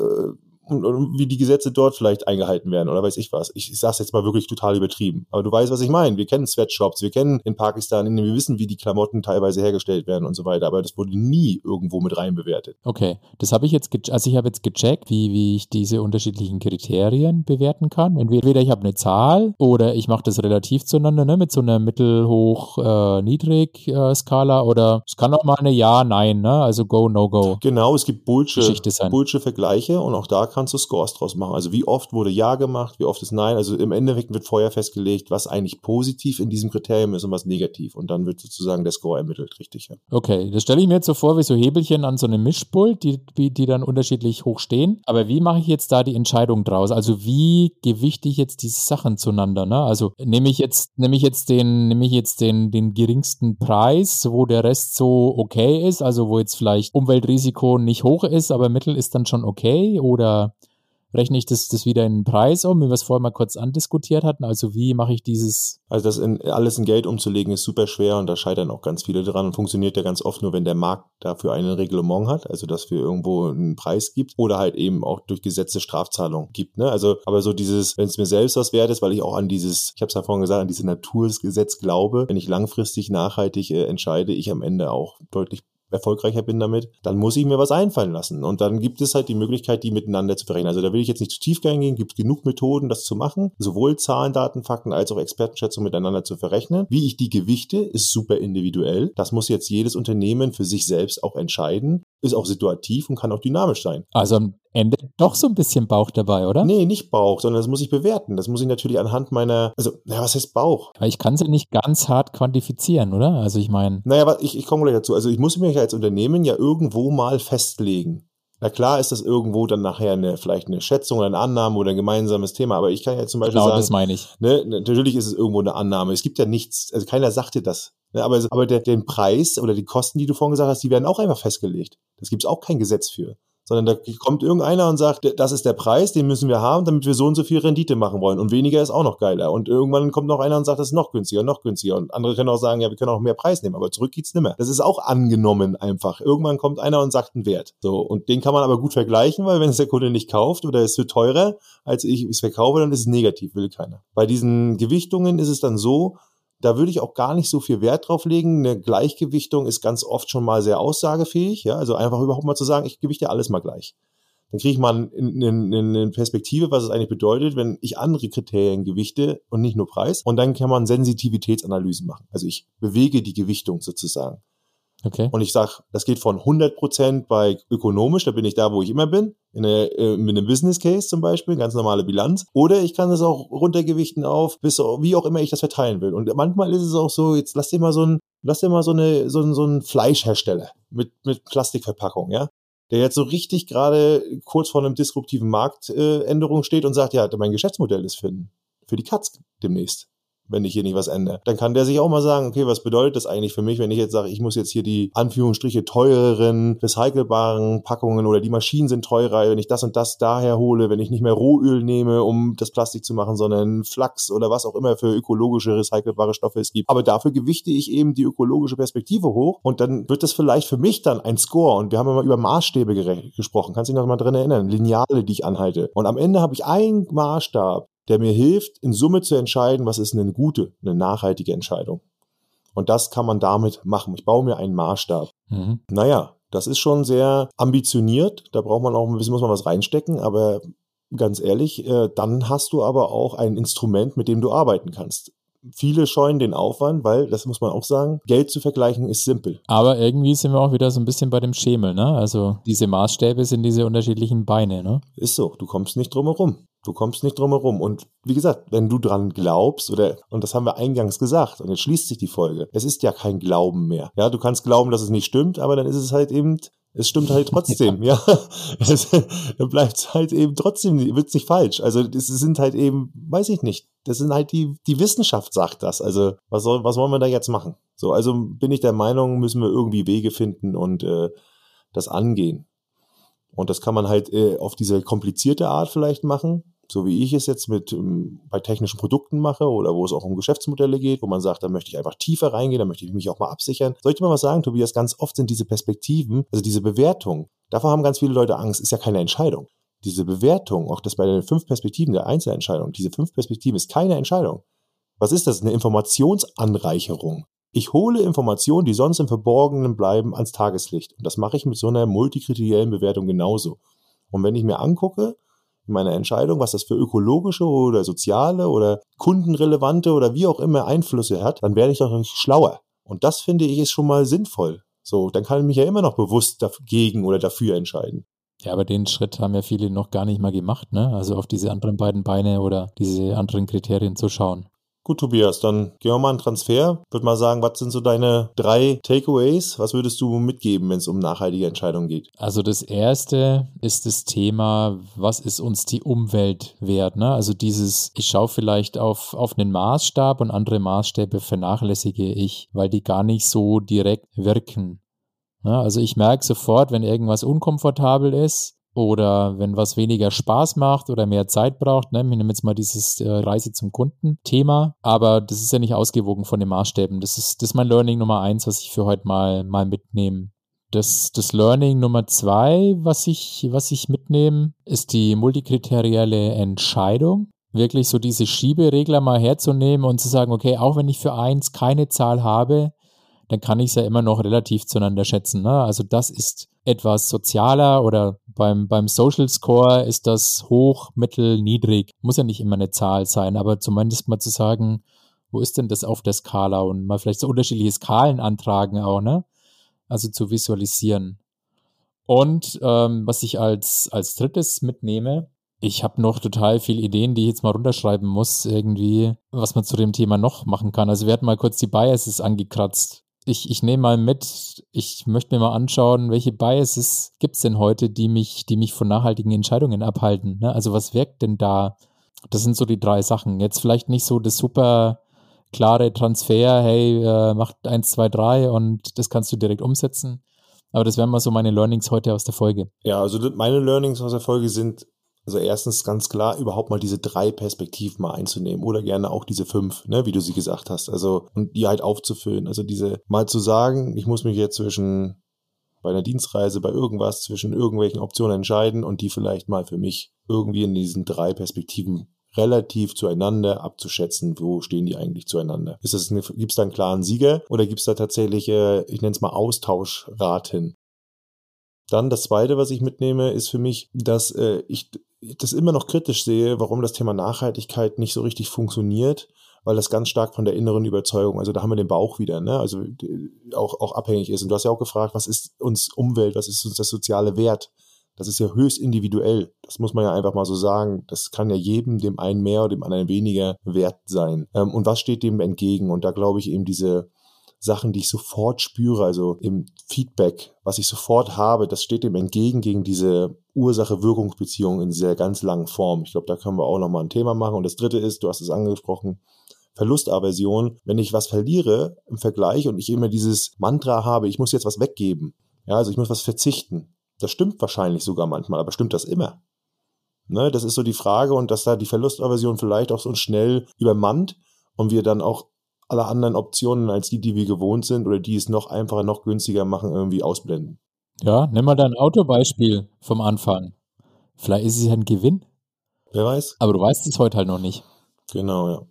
und, und, wie die Gesetze dort vielleicht eingehalten werden oder weiß ich was. Ich, ich sage jetzt mal wirklich total übertrieben. Aber du weißt, was ich meine. Wir kennen Sweatshops, wir kennen in Pakistan, in, wir wissen, wie die Klamotten teilweise hergestellt werden und so weiter. Aber das wurde nie irgendwo mit rein bewertet. Okay, das habe ich jetzt, also ich habe jetzt gecheckt, wie, wie ich diese unterschiedlichen Kriterien bewerten kann. Entweder ich habe eine Zahl oder ich mache das relativ zueinander ne, mit so einer mittel-hoch-niedrig-Skala äh, oder es kann auch mal eine Ja, Nein, ne? also Go, No Go. Genau, es gibt Bullshit-Vergleiche und auch da kannst du Scores draus machen. Also wie oft wurde Ja gemacht, wie oft ist Nein. Also im Endeffekt wird vorher festgelegt, was eigentlich positiv in diesem Kriterium ist und was negativ. Und dann wird sozusagen der Score ermittelt, richtig. Ja. Okay, das stelle ich mir jetzt so vor wie so Hebelchen an so einem Mischpult, die, die dann unterschiedlich hoch stehen. Aber wie mache ich jetzt da die Entscheidung draus? Also wie gewichte ich jetzt diese Sachen zueinander? Ne? Also nehme ich jetzt, nehme ich jetzt den, nehme ich jetzt den, den geringsten Preis, wo der Rest so okay ist, also wo jetzt vielleicht Umweltrisiko nicht hoch ist, aber Mittel ist dann schon okay? Oder rechne ich das, das wieder in den Preis um, wie wir es vorher mal kurz andiskutiert hatten? Also wie mache ich dieses? Also das in, alles in Geld umzulegen ist super schwer und da scheitern auch ganz viele dran und funktioniert ja ganz oft nur, wenn der Markt dafür ein Reglement hat, also dass wir irgendwo einen Preis gibt oder halt eben auch durch Gesetze Strafzahlungen gibt. Ne? Also aber so dieses, wenn es mir selbst was wert ist, weil ich auch an dieses, ich habe es ja vorhin gesagt, an dieses Natursgesetz glaube, wenn ich langfristig nachhaltig äh, entscheide, ich am Ende auch deutlich erfolgreicher bin damit, dann muss ich mir was einfallen lassen. Und dann gibt es halt die Möglichkeit, die miteinander zu verrechnen. Also da will ich jetzt nicht zu tief gehen, gibt genug Methoden, das zu machen, sowohl Zahlen, Daten, Fakten als auch Expertenschätzungen miteinander zu verrechnen. Wie ich die gewichte, ist super individuell. Das muss jetzt jedes Unternehmen für sich selbst auch entscheiden ist auch situativ und kann auch dynamisch sein. Also am Ende doch so ein bisschen Bauch dabei, oder? Nee, nicht Bauch, sondern das muss ich bewerten. Das muss ich natürlich anhand meiner, also, naja, was heißt Bauch? Aber ich kann es ja nicht ganz hart quantifizieren, oder? Also ich meine. Naja, aber ich, ich komme gleich dazu. Also ich muss mich als Unternehmen ja irgendwo mal festlegen. Na klar ist das irgendwo dann nachher eine, vielleicht eine Schätzung oder eine Annahme oder ein gemeinsames Thema, aber ich kann ja zum Beispiel genau, sagen. das meine ich. Ne, natürlich ist es irgendwo eine Annahme. Es gibt ja nichts, also keiner sagte das. Ne, aber, aber der, den Preis oder die Kosten, die du vorhin gesagt hast, die werden auch einfach festgelegt. Das gibt es auch kein Gesetz für. Sondern da kommt irgendeiner und sagt, das ist der Preis, den müssen wir haben, damit wir so und so viel Rendite machen wollen. Und weniger ist auch noch geiler. Und irgendwann kommt noch einer und sagt, das ist noch günstiger, noch günstiger. Und andere können auch sagen, ja, wir können auch mehr Preis nehmen, aber zurück geht's nimmer. Das ist auch angenommen einfach. Irgendwann kommt einer und sagt einen Wert. So. Und den kann man aber gut vergleichen, weil wenn es der Kunde nicht kauft oder es wird teurer, als ich es verkaufe, dann ist es negativ, will keiner. Bei diesen Gewichtungen ist es dann so, da würde ich auch gar nicht so viel Wert drauf legen. Eine Gleichgewichtung ist ganz oft schon mal sehr aussagefähig. Ja, also einfach überhaupt mal zu sagen, ich gewichte alles mal gleich. Dann kriege ich mal eine, Perspektive, was es eigentlich bedeutet, wenn ich andere Kriterien gewichte und nicht nur Preis. Und dann kann man Sensitivitätsanalysen machen. Also ich bewege die Gewichtung sozusagen. Okay. Und ich sage, das geht von 100% bei ökonomisch, da bin ich da, wo ich immer bin, in eine, äh, mit einem Business Case zum Beispiel, ganz normale Bilanz. Oder ich kann es auch runtergewichten auf, bis wie auch immer ich das verteilen will. Und manchmal ist es auch so, jetzt lass dir mal so ein, lass dir mal so eine, so ein, so ein Fleischhersteller mit, mit Plastikverpackung, ja der jetzt so richtig gerade kurz vor einem disruptiven Marktänderung äh, steht und sagt, ja, mein Geschäftsmodell ist für, für die Katz demnächst wenn ich hier nicht was ändere. Dann kann der sich auch mal sagen, okay, was bedeutet das eigentlich für mich, wenn ich jetzt sage, ich muss jetzt hier die Anführungsstriche teureren, recycelbaren Packungen oder die Maschinen sind teurer, wenn ich das und das daher hole, wenn ich nicht mehr Rohöl nehme, um das Plastik zu machen, sondern Flachs oder was auch immer für ökologische, recycelbare Stoffe es gibt. Aber dafür gewichte ich eben die ökologische Perspektive hoch und dann wird das vielleicht für mich dann ein Score und wir haben ja mal über Maßstäbe gesprochen. Kannst du dich noch mal dran erinnern? Lineale, die ich anhalte. Und am Ende habe ich einen Maßstab, der mir hilft, in Summe zu entscheiden, was ist eine gute, eine nachhaltige Entscheidung. Und das kann man damit machen. Ich baue mir einen Maßstab. Mhm. Naja, das ist schon sehr ambitioniert. Da braucht man auch ein bisschen, muss man was reinstecken, aber ganz ehrlich, äh, dann hast du aber auch ein Instrument, mit dem du arbeiten kannst. Viele scheuen den Aufwand, weil, das muss man auch sagen, Geld zu vergleichen ist simpel. Aber irgendwie sind wir auch wieder so ein bisschen bei dem Schemel, ne? Also diese Maßstäbe sind diese unterschiedlichen Beine, ne? Ist so, du kommst nicht drum herum. Du kommst nicht drum herum. Und wie gesagt, wenn du dran glaubst, oder, und das haben wir eingangs gesagt, und jetzt schließt sich die Folge, es ist ja kein Glauben mehr. Ja, du kannst glauben, dass es nicht stimmt, aber dann ist es halt eben, es stimmt halt trotzdem, ja. Es, dann bleibt es halt eben trotzdem, wird nicht falsch. Also, es sind halt eben, weiß ich nicht. Das sind halt die, die Wissenschaft sagt das. Also, was soll, was wollen wir da jetzt machen? So, also bin ich der Meinung, müssen wir irgendwie Wege finden und äh, das angehen. Und das kann man halt äh, auf diese komplizierte Art vielleicht machen, so wie ich es jetzt mit ähm, bei technischen Produkten mache oder wo es auch um Geschäftsmodelle geht, wo man sagt, da möchte ich einfach tiefer reingehen, da möchte ich mich auch mal absichern. Soll ich dir mal was sagen, Tobias? Ganz oft sind diese Perspektiven, also diese Bewertung, davor haben ganz viele Leute Angst, ist ja keine Entscheidung. Diese Bewertung, auch das bei den fünf Perspektiven der Einzelentscheidung, diese fünf Perspektiven ist keine Entscheidung. Was ist das? Eine Informationsanreicherung. Ich hole Informationen, die sonst im Verborgenen bleiben, ans Tageslicht. Und das mache ich mit so einer multikriteriellen Bewertung genauso. Und wenn ich mir angucke, in meiner Entscheidung, was das für ökologische oder soziale oder kundenrelevante oder wie auch immer Einflüsse hat, dann werde ich doch nicht schlauer. Und das finde ich ist schon mal sinnvoll. So, dann kann ich mich ja immer noch bewusst dagegen oder dafür entscheiden. Ja, aber den Schritt haben ja viele noch gar nicht mal gemacht, ne? Also auf diese anderen beiden Beine oder diese anderen Kriterien zu schauen. Gut, Tobias, dann gehen wir mal einen Transfer. Würde mal sagen, was sind so deine drei Takeaways? Was würdest du mitgeben, wenn es um nachhaltige Entscheidungen geht? Also das erste ist das Thema, was ist uns die Umwelt wert? Ne? Also dieses, ich schaue vielleicht auf, auf einen Maßstab und andere Maßstäbe vernachlässige ich, weil die gar nicht so direkt wirken. Ne? Also ich merke sofort, wenn irgendwas unkomfortabel ist, oder wenn was weniger Spaß macht oder mehr Zeit braucht, ne, wir nehmen jetzt mal dieses äh, Reise zum Kunden Thema, aber das ist ja nicht ausgewogen von den Maßstäben. Das ist, das ist mein Learning Nummer eins, was ich für heute mal, mal mitnehme. Das, das Learning Nummer zwei, was ich, was ich mitnehme, ist die multikriterielle Entscheidung. Wirklich so diese Schieberegler mal herzunehmen und zu sagen, okay, auch wenn ich für eins keine Zahl habe, dann kann ich es ja immer noch relativ zueinander schätzen. Ne? Also das ist etwas sozialer oder beim, beim Social Score ist das hoch, mittel, niedrig. Muss ja nicht immer eine Zahl sein, aber zumindest mal zu sagen, wo ist denn das auf der Skala und mal vielleicht so unterschiedliche Skalen antragen auch, ne? Also zu visualisieren. Und ähm, was ich als, als drittes mitnehme, ich habe noch total viele Ideen, die ich jetzt mal runterschreiben muss, irgendwie, was man zu dem Thema noch machen kann. Also wir hatten mal kurz die Biases angekratzt ich, ich nehme mal mit, ich möchte mir mal anschauen, welche Biases gibt es denn heute, die mich, die mich von nachhaltigen Entscheidungen abhalten. Ne? Also was wirkt denn da? Das sind so die drei Sachen. Jetzt vielleicht nicht so das super klare Transfer, hey, äh, macht eins, zwei, drei und das kannst du direkt umsetzen. Aber das wären mal so meine Learnings heute aus der Folge. Ja, also meine Learnings aus der Folge sind also erstens ganz klar, überhaupt mal diese drei Perspektiven mal einzunehmen oder gerne auch diese fünf, ne, wie du sie gesagt hast. Also, und die halt aufzufüllen. Also diese mal zu sagen, ich muss mich jetzt zwischen bei einer Dienstreise, bei irgendwas, zwischen irgendwelchen Optionen entscheiden und die vielleicht mal für mich irgendwie in diesen drei Perspektiven relativ zueinander abzuschätzen, wo stehen die eigentlich zueinander. Gibt es da einen klaren Sieger oder gibt es da tatsächlich, äh, ich nenne es mal Austauschraten? Dann das Zweite, was ich mitnehme, ist für mich, dass äh, ich das immer noch kritisch sehe, warum das Thema Nachhaltigkeit nicht so richtig funktioniert, weil das ganz stark von der inneren Überzeugung, also da haben wir den Bauch wieder, ne? also auch, auch abhängig ist. Und du hast ja auch gefragt, was ist uns Umwelt, was ist uns das soziale Wert? Das ist ja höchst individuell. Das muss man ja einfach mal so sagen. Das kann ja jedem, dem einen mehr oder dem anderen weniger wert sein. Ähm, und was steht dem entgegen? Und da glaube ich eben diese, Sachen, die ich sofort spüre, also im Feedback, was ich sofort habe, das steht dem entgegen gegen diese Ursache-Wirkungsbeziehung in dieser ganz langen Form. Ich glaube, da können wir auch nochmal ein Thema machen. Und das dritte ist, du hast es angesprochen, Verlustaversion. Wenn ich was verliere im Vergleich und ich immer dieses Mantra habe, ich muss jetzt was weggeben. Ja, also ich muss was verzichten. Das stimmt wahrscheinlich sogar manchmal, aber stimmt das immer? Ne, das ist so die Frage und dass da die Verlustaversion vielleicht auch so schnell übermannt und wir dann auch alle anderen Optionen als die, die wir gewohnt sind oder die es noch einfacher, noch günstiger machen, irgendwie ausblenden. Ja, nimm mal dein Autobeispiel vom Anfang. Vielleicht ist es ja ein Gewinn. Wer weiß. Aber du weißt es heute halt noch nicht. Genau, ja.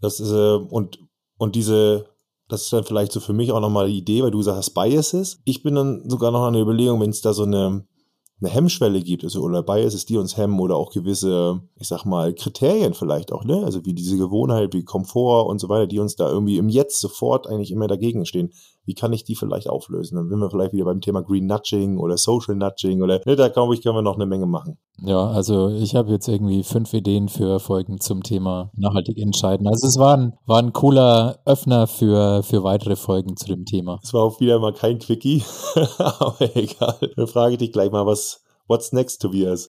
Das ist, äh, und, und diese, das ist dann vielleicht so für mich auch nochmal die Idee, weil du sagst, Biases. Ich bin dann sogar noch an der Überlegung, wenn es da so eine, eine Hemmschwelle gibt, also oder Biases, die uns hemmen oder auch gewisse, ich sag mal, Kriterien vielleicht auch, ne? Also wie diese Gewohnheit, wie Komfort und so weiter, die uns da irgendwie im Jetzt sofort eigentlich immer dagegen stehen. Wie kann ich die vielleicht auflösen? Dann sind wir vielleicht wieder beim Thema Green Nudging oder Social Nudging oder ne, da glaube ich, können wir noch eine Menge machen. Ja, also ich habe jetzt irgendwie fünf Ideen für Folgen zum Thema nachhaltig entscheiden. Also es war ein, war ein cooler Öffner für, für weitere Folgen zu dem Thema. Es war auch wieder mal kein Quickie, aber egal. Dann frage ich dich gleich mal, was, what's next, Tobias?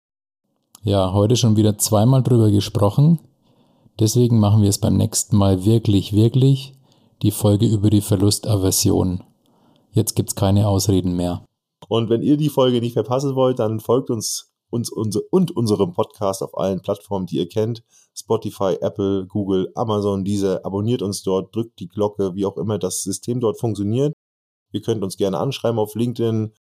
Ja, heute schon wieder zweimal drüber gesprochen. Deswegen machen wir es beim nächsten Mal wirklich, wirklich die Folge über die Verlustaversion. Jetzt gibt's keine Ausreden mehr. Und wenn ihr die Folge nicht verpassen wollt, dann folgt uns, uns unser, und unserem Podcast auf allen Plattformen, die ihr kennt. Spotify, Apple, Google, Amazon, diese. Abonniert uns dort, drückt die Glocke, wie auch immer das System dort funktioniert. Ihr könnt uns gerne anschreiben auf LinkedIn.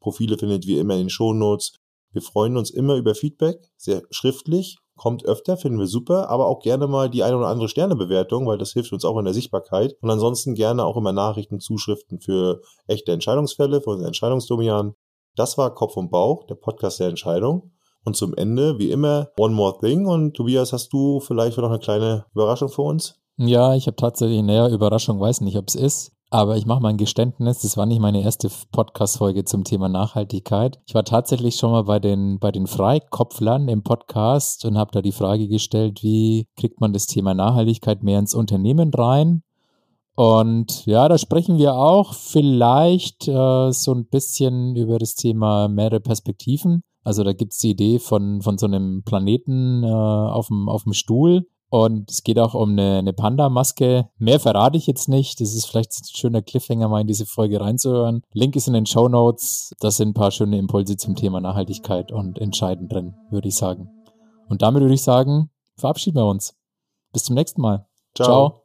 Profile findet ihr immer in den Shownotes. Wir freuen uns immer über Feedback, sehr schriftlich kommt öfter, finden wir super, aber auch gerne mal die eine oder andere Sternebewertung, weil das hilft uns auch in der Sichtbarkeit. Und ansonsten gerne auch immer Nachrichten, Zuschriften für echte Entscheidungsfälle, für unsere Entscheidungsdomian. Das war Kopf und Bauch, der Podcast der Entscheidung. Und zum Ende, wie immer, One More Thing. Und Tobias, hast du vielleicht noch eine kleine Überraschung für uns? Ja, ich habe tatsächlich, naja, Überraschung, weiß nicht, ob es ist. Aber ich mache mal ein Geständnis, das war nicht meine erste Podcast-Folge zum Thema Nachhaltigkeit. Ich war tatsächlich schon mal bei den, bei den Freikopflern im Podcast und habe da die Frage gestellt, wie kriegt man das Thema Nachhaltigkeit mehr ins Unternehmen rein? Und ja, da sprechen wir auch vielleicht äh, so ein bisschen über das Thema mehrere Perspektiven. Also da gibt's die Idee von, von so einem Planeten äh, auf dem Stuhl, und es geht auch um eine, eine Panda-Maske. Mehr verrate ich jetzt nicht. Das ist vielleicht ein schöner Cliffhanger, mal in diese Folge reinzuhören. Link ist in den Show Notes. Das sind ein paar schöne Impulse zum Thema Nachhaltigkeit und Entscheiden drin, würde ich sagen. Und damit würde ich sagen, verabschieden wir uns. Bis zum nächsten Mal. Ciao. Ciao.